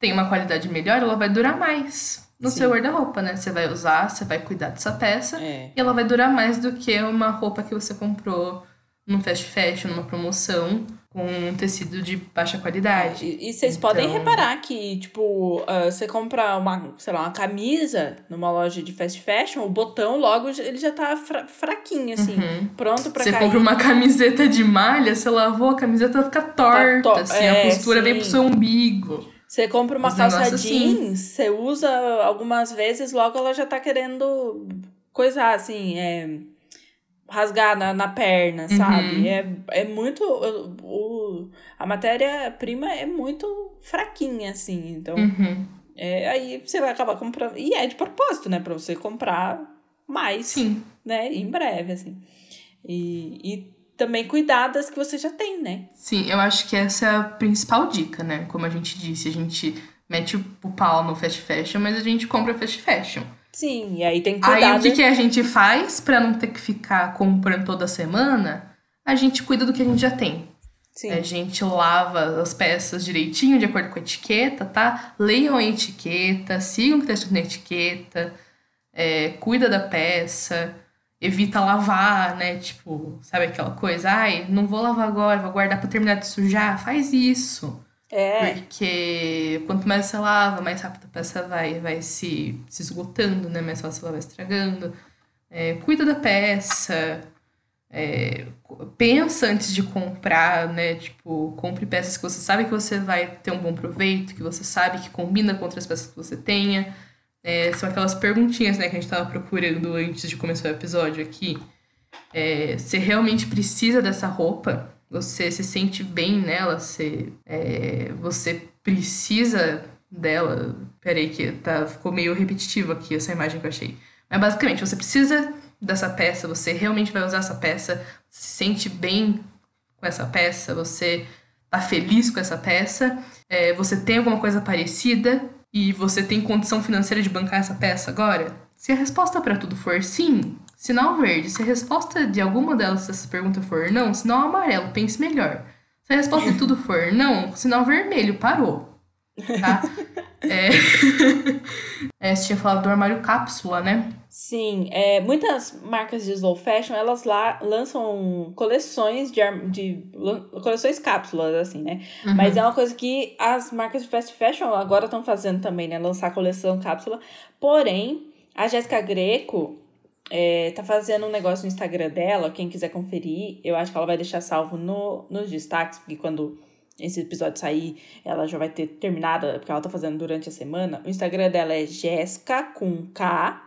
A: tem uma qualidade melhor, ela vai durar mais no
B: Sim.
A: seu guarda-roupa, né? Você vai usar, você vai cuidar dessa peça.
B: É.
A: E ela vai durar mais do que uma roupa que você comprou num fast fashion, numa promoção, com um tecido de baixa qualidade.
B: E, e vocês podem
A: Então-
B: reparar que, tipo, ah, você compra uma, sei lá, uma camisa numa loja de fast fashion, o botão logo ele já tá fra- fraquinho, assim,
A: Uhum.
B: pronto pra
A: Você
B: cair.
A: compra uma camiseta de malha, você lavou, a camiseta fica torta,
B: to-
A: assim,
B: é,
A: a costura vem
B: sim.
A: pro seu umbigo.
B: Você compra uma
A: Os
B: calça
A: assim.
B: jeans, você usa algumas vezes, logo ela já tá querendo coisar, assim, é, rasgar na, na perna,
A: Uhum.
B: sabe? É, é muito. O- a matéria-prima é muito fraquinha, assim. Então,
A: Uhum.
B: é, aí você vai acabar comprando. E é de propósito, né? Pra você comprar mais,
A: Sim.
B: né? Em breve, assim. E, e também cuidar das que você já tem, né?
A: Sim, eu acho que essa é a principal dica, né? Como a gente disse, a gente mete o pau no fast fashion, mas a gente compra fast fashion.
B: Sim, e aí tem que
A: Aí
B: cuidar.
A: o que,
B: de-
A: que a gente faz pra não ter que ficar comprando toda semana? A gente cuida do que a gente já tem.
B: Sim.
A: A gente lava as peças direitinho, de acordo com a etiqueta, tá? Leiam a etiqueta, sigam o que tá escrito na etiqueta, é, cuida da peça, evita lavar, né? Tipo, sabe aquela coisa? Ai, não vou lavar agora, vou guardar pra terminar de sujar. Faz isso.
B: É.
A: Porque quanto mais você lava, mais rápido a peça vai, vai se, se esgotando, né? Mais fácil ela vai estragando. É, cuida da peça. é, pensa antes de comprar, né? Tipo, compre peças que você sabe que você vai ter um bom proveito, que você sabe que combina com outras peças que você tenha. É, são aquelas perguntinhas, né, que a gente tava procurando antes de começar o episódio aqui. É, você realmente precisa dessa roupa? Você se sente bem nela? Você, é, você precisa dela? Peraí, que tá, ficou meio repetitivo aqui essa imagem que eu achei. Mas basicamente, você precisa dessa peça, você realmente vai usar essa peça, se sente bem com essa peça, você tá feliz com essa peça, é, você tem alguma coisa parecida e você tem condição financeira de bancar essa peça agora? Se a resposta para tudo for sim, sinal verde. Se a resposta de alguma delas dessas perguntas for não, sinal amarelo, pense melhor. Se a resposta de tudo for não, sinal vermelho, parou. Tá? é... é, você tinha falado do armário cápsula, né?
B: Sim, é, muitas marcas de slow fashion, elas lá lançam coleções de, de coleções cápsulas, assim, né?
A: Uhum.
B: Mas é uma coisa que as marcas de fast fashion agora estão fazendo também, né? Lançar coleção cápsula. Porém, a Jéssica Greco é, tá fazendo um negócio no Instagram dela, quem quiser conferir, eu acho que ela vai deixar salvo no, nos destaques, porque quando esse episódio sair, ela já vai ter terminado, porque ela tá fazendo durante a semana. O Instagram dela é Jéssica com K,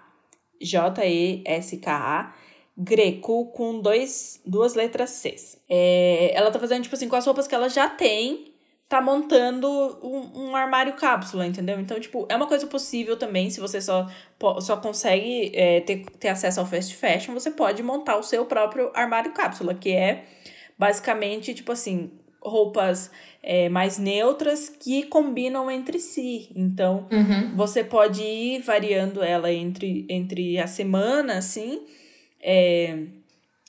B: J-E-S-K-A, Greco com dois, duas letras Cs. É, ela tá fazendo, tipo assim, com as roupas que ela já tem, tá montando um, um armário cápsula, entendeu? Então, tipo, é uma coisa possível também, se você só, só consegue é, ter, ter acesso ao fast fashion, você pode montar o seu próprio armário cápsula, que é basicamente, tipo assim, roupas é, mais neutras que combinam entre si. Então,
A: Uhum.
B: você pode ir variando ela entre, entre a semana, assim, É,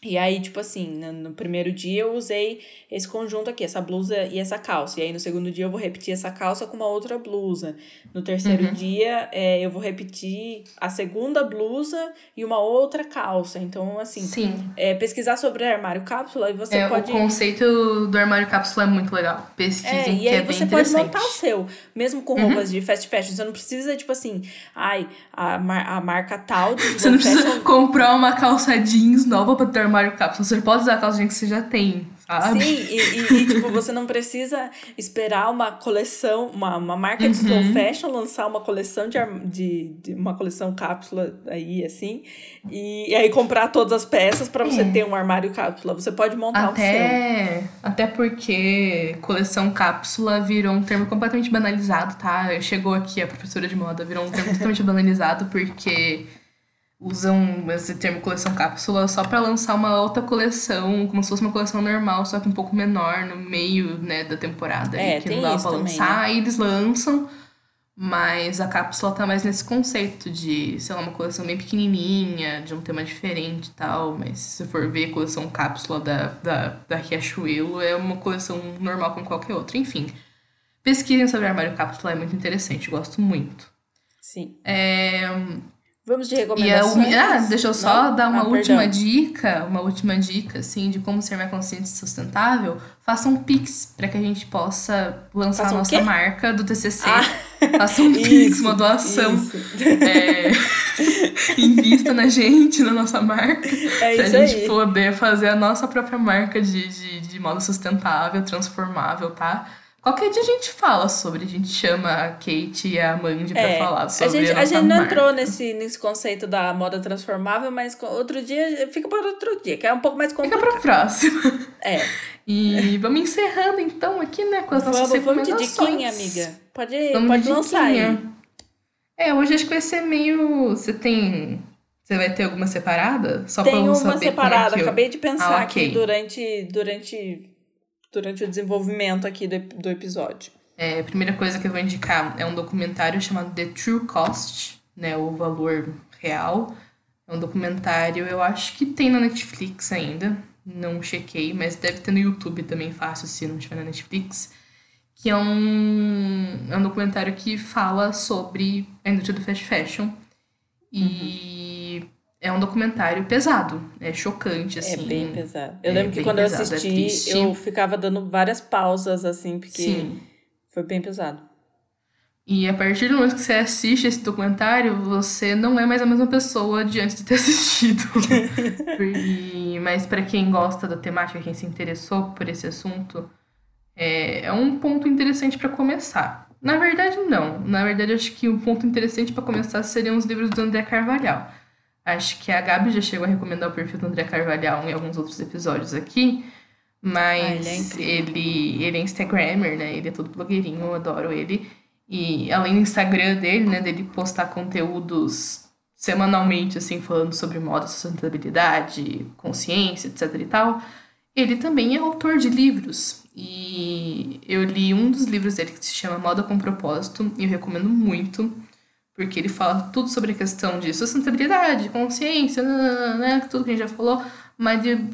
B: e aí, tipo assim, no, primeiro dia eu usei esse conjunto aqui, essa blusa e essa calça. E aí no segundo dia eu vou repetir essa calça com uma outra blusa. No terceiro uhum. dia é, eu vou repetir a segunda blusa e uma outra calça. Então, assim,
A: Sim.
B: É, pesquisar sobre armário cápsula e você
A: é,
B: pode.
A: O conceito do armário cápsula é muito legal. Pesquisem, é, e aí é você pode montar o
B: seu, mesmo com uhum. roupas de fast fashion. Você não precisa, tipo assim, ai, a, mar a marca tal de.
A: Você não precisa fashion... comprar uma calça jeans nova pra ter armário cápsula. Você pode usar a calcinha que você já tem, sabe?
B: Sim, e, e, e tipo, você não precisa esperar uma coleção, uma, uma marca de slow uhum. fashion lançar uma coleção de, de, de, uma coleção cápsula aí, assim, e, e aí comprar todas as peças para você é. ter um armário cápsula. Você pode montar
A: até, o seu. Até porque coleção cápsula virou um termo completamente banalizado, tá? Chegou aqui a professora de moda, virou um termo totalmente banalizado porque usam esse termo coleção cápsula só para lançar uma outra coleção, como se fosse uma coleção normal, só que um pouco menor no meio, né, da temporada.
B: É,
A: que
B: tem
A: não dá
B: pra
A: lançar,
B: né?
A: aí eles lançam. Mas a cápsula tá mais nesse conceito de, sei lá, uma coleção bem pequenininha, de um tema diferente e tal. Mas se for ver a coleção cápsula da, da, da Riachuelo, é uma coleção normal como qualquer outra. Enfim, pesquisem sobre armário cápsula, é muito interessante, gosto muito.
B: Sim.
A: É,
B: Vamos de recomendações.
A: E a, ah, deixa eu só Não? dar uma ah, última perdão. dica, uma última dica, assim, de como ser mais consciente e sustentável. Faça um Pix para que a gente possa lançar Faça a nossa marca do TCC. Ah. Faça um Pix, uma doação. É, invista na gente, na nossa marca.
B: É
A: pra
B: isso
A: a gente
B: aí.
A: poder fazer a nossa própria marca de, de, de modo sustentável, transformável, tá? Qualquer dia a gente fala sobre, a gente chama a Kate e a Mandy pra é, falar sobre
B: a gente,
A: a,
B: a gente não
A: marca.
B: entrou nesse, nesse conceito da moda transformável, mas outro dia, fica para outro dia, que é um pouco mais complicado.
A: Fica pra próxima.
B: É.
A: E vamos encerrando então aqui, né, com as nossas
B: vamos,
A: recomendações.
B: Vamos de diquinha, amiga. Pode, vamos pode lançar aí.
A: É, hoje acho que vai ser meio... Você tem... Você vai ter alguma separada? Só
B: Tem
A: pra eu
B: uma
A: saber
B: separada,
A: como é que eu...
B: acabei de pensar
A: ah, okay.
B: aqui durante, durante, durante o desenvolvimento aqui do, do episódio.
A: É, a primeira coisa que eu vou indicar é um documentário chamado The True Cost, né, o valor real. É um documentário, eu acho que tem na Netflix ainda, não chequei, mas deve ter no YouTube também fácil se não tiver na Netflix. Que é um, é um documentário que fala sobre a indústria do fast fashion. E uhum. É um documentário pesado, é chocante, assim.
B: É bem pesado. Eu é lembro que quando pesado, eu é assisti, é eu ficava dando várias pausas, assim, porque. Sim foi bem pesado.
A: E a partir do momento que você assiste esse documentário, você não é mais a mesma pessoa de antes de ter assistido. e, mas para quem gosta da temática, quem se interessou por esse assunto, é, é um ponto interessante para começar. Na verdade, não. Na verdade, acho que um ponto interessante para começar seriam os livros do André Carvalhal. Acho que a Gabi já chegou a recomendar o perfil do André Carvalhal em alguns outros episódios aqui. Mas ah, ele, é ele, ele é Instagrammer, né? Ele é todo blogueirinho, eu adoro ele. E além do Instagram dele, né, dele postar conteúdos semanalmente, assim, falando sobre moda, sustentabilidade, consciência, etc e tal, ele também é autor de livros. E eu li um dos livros dele que se chama Moda com Propósito, e eu recomendo muito, porque ele fala tudo sobre a questão de sustentabilidade, consciência, né, tudo que a gente já falou, mas de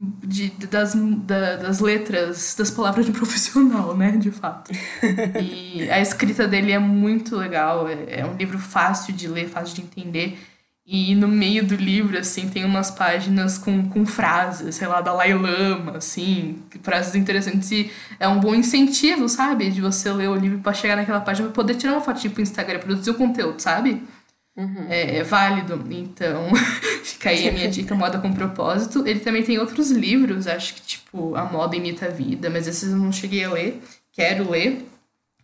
A: de, das, da, das letras, das palavras de profissional, né? De fato. E a escrita dele é muito legal, é, é um livro fácil de ler, fácil de entender. E no meio do livro, assim, tem umas páginas com, com frases, sei lá, da Lama, assim, frases interessantes. E é um bom incentivo, sabe? De você ler o livro para chegar naquela página, pra poder tirar uma fotinha pro Instagram, produzir o conteúdo, sabe?
B: Uhum.
A: É, é, válido. Então, fica aí a minha dica, Moda com Propósito. Ele também tem outros livros, acho que tipo A Moda Imita a Vida, mas esses eu não cheguei a ler. Quero ler,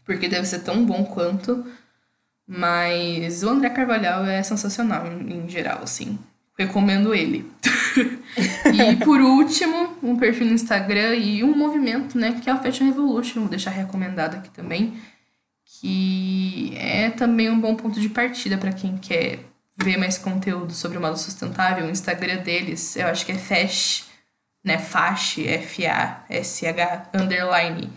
A: porque deve ser tão bom quanto. Mas o André Carvalhal é sensacional em, em geral, assim. Recomendo ele. e por último, um perfil no Instagram e um movimento, né, que é o Fashion Revolution. Vou deixar recomendado aqui também que é também um bom ponto de partida para quem quer ver mais conteúdo sobre o modo sustentável. O Instagram deles, eu acho que é Fash, né? Fash, F-A-S-H, underline,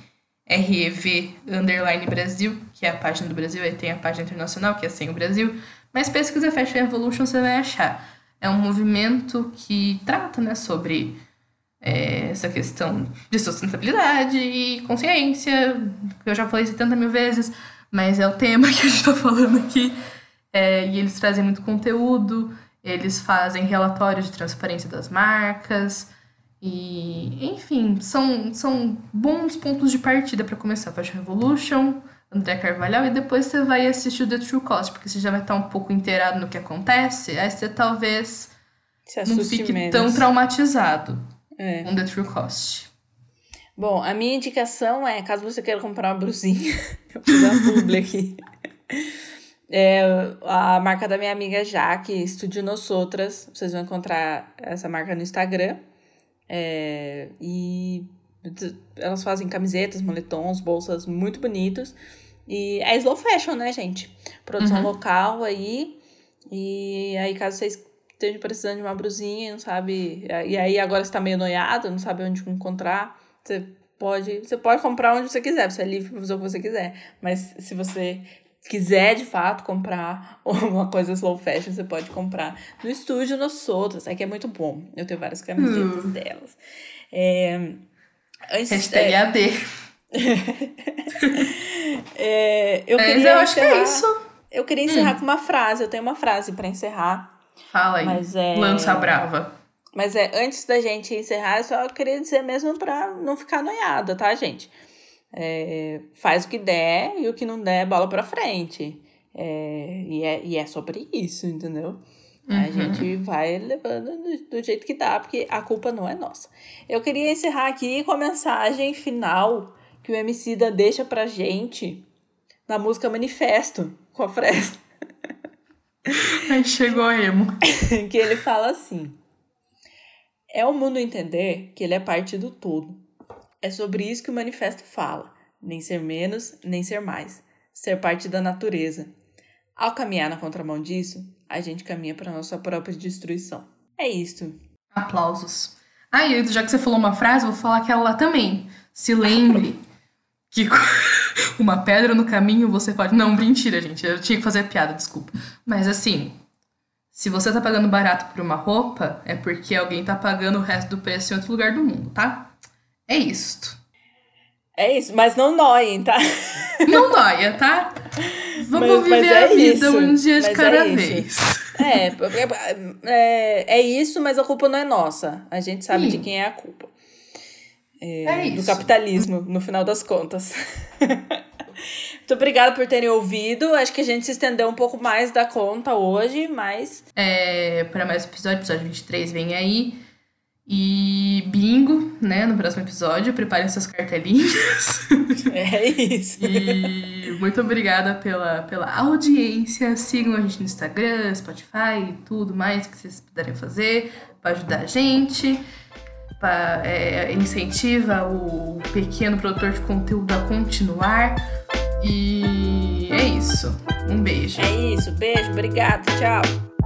A: R-E-V, underline Brasil, que é a página do Brasil, aí tem a página internacional, que é sem o Brasil. Mas pesquisa Fashion Evolution, você vai achar. É um movimento que trata né, sobre é, essa questão de sustentabilidade e consciência, que eu já falei 70 mil vezes, mas é o tema que a gente está falando aqui. É, e eles trazem muito conteúdo, eles fazem relatórios de transparência das marcas, e, enfim, são, são bons pontos de partida para começar. Fashion Revolution, André Carvalhal, e depois você vai assistir o The True Cost, porque você já vai estar um pouco inteirado no que acontece, aí você talvez não fique menos. tão traumatizado é. com The True Cost.
B: Bom, a minha indicação é, caso você queira comprar uma brusinha, eu vou dar uma publi aqui. É, a marca da minha amiga Jaque, Estúdio Nos Outras. Vocês vão encontrar essa marca no Instagram. É, e elas fazem camisetas, moletons, bolsas muito bonitos. E é slow fashion, né, gente? Produção uhum. local aí. E aí, caso vocês estejam precisando de uma brusinha, não sabe. E aí agora está meio noiado, não sabe onde encontrar. Você pode. Você pode comprar onde você quiser, você é livre para fazer o que você quiser. Mas se você quiser de fato comprar uma coisa slow fashion, você pode comprar no estúdio nos outros. Aqui é muito bom. Eu tenho várias camisetas uh. delas. É,
A: antes, Hashtag é, AD.
B: é, eu Mas queria eu acho encerrar, que é isso. Eu queria encerrar hum. com uma frase. Eu tenho uma frase para encerrar.
A: Fala aí. Mas é, Lança brava.
B: Mas é, antes da gente encerrar, eu só queria dizer mesmo pra não ficar noiada, tá, gente? É, faz o que der e o que não der, bola pra frente. É, e, é, e é sobre isso, entendeu? Uhum. A gente vai levando do, do, jeito que dá, porque a culpa não é nossa. Eu queria encerrar aqui com a mensagem final que o MC da deixa pra gente na música Manifesto, com a Fresno.
A: Aí chegou a emo.
B: que ele fala assim: É o mundo entender que ele é parte do todo é sobre isso que o manifesto fala: nem ser menos, nem ser mais. Ser parte da natureza. Ao caminhar na contramão disso, a gente caminha para nossa própria destruição. É isto.
A: Aplausos. Ah, e já que você falou uma frase, vou falar aquela lá também. Se lembre que uma pedra no caminho você pode. Não, mentira, gente. Eu tinha que fazer piada, desculpa. Mas assim, se você tá pagando barato por uma roupa, é porque alguém tá pagando o resto do preço em outro lugar do mundo, tá? É isto.
B: É isso, mas não noiem, tá?
A: Não noia, tá? Vamos mas, viver mas é a vida isso. um dia de mas cada é vez.
B: É, é, é isso, mas a culpa não é nossa. A gente sabe Sim. de quem é a culpa. É, é isso. Do capitalismo, no final das contas. Muito obrigada por terem ouvido. Acho que a gente se estendeu um pouco mais da conta hoje, mas.
A: É, para mais episódio, episódio 23 vem aí. E bingo, né, no próximo episódio. Preparem suas cartelinhas.
B: É isso.
A: e muito obrigada pela, pela audiência. Sigam a gente no Instagram, Spotify e tudo mais que vocês puderem fazer para ajudar a gente. Pra, é, incentiva o pequeno produtor de conteúdo a continuar. E é isso. Um beijo.
B: É isso. Beijo. Obrigado. Tchau.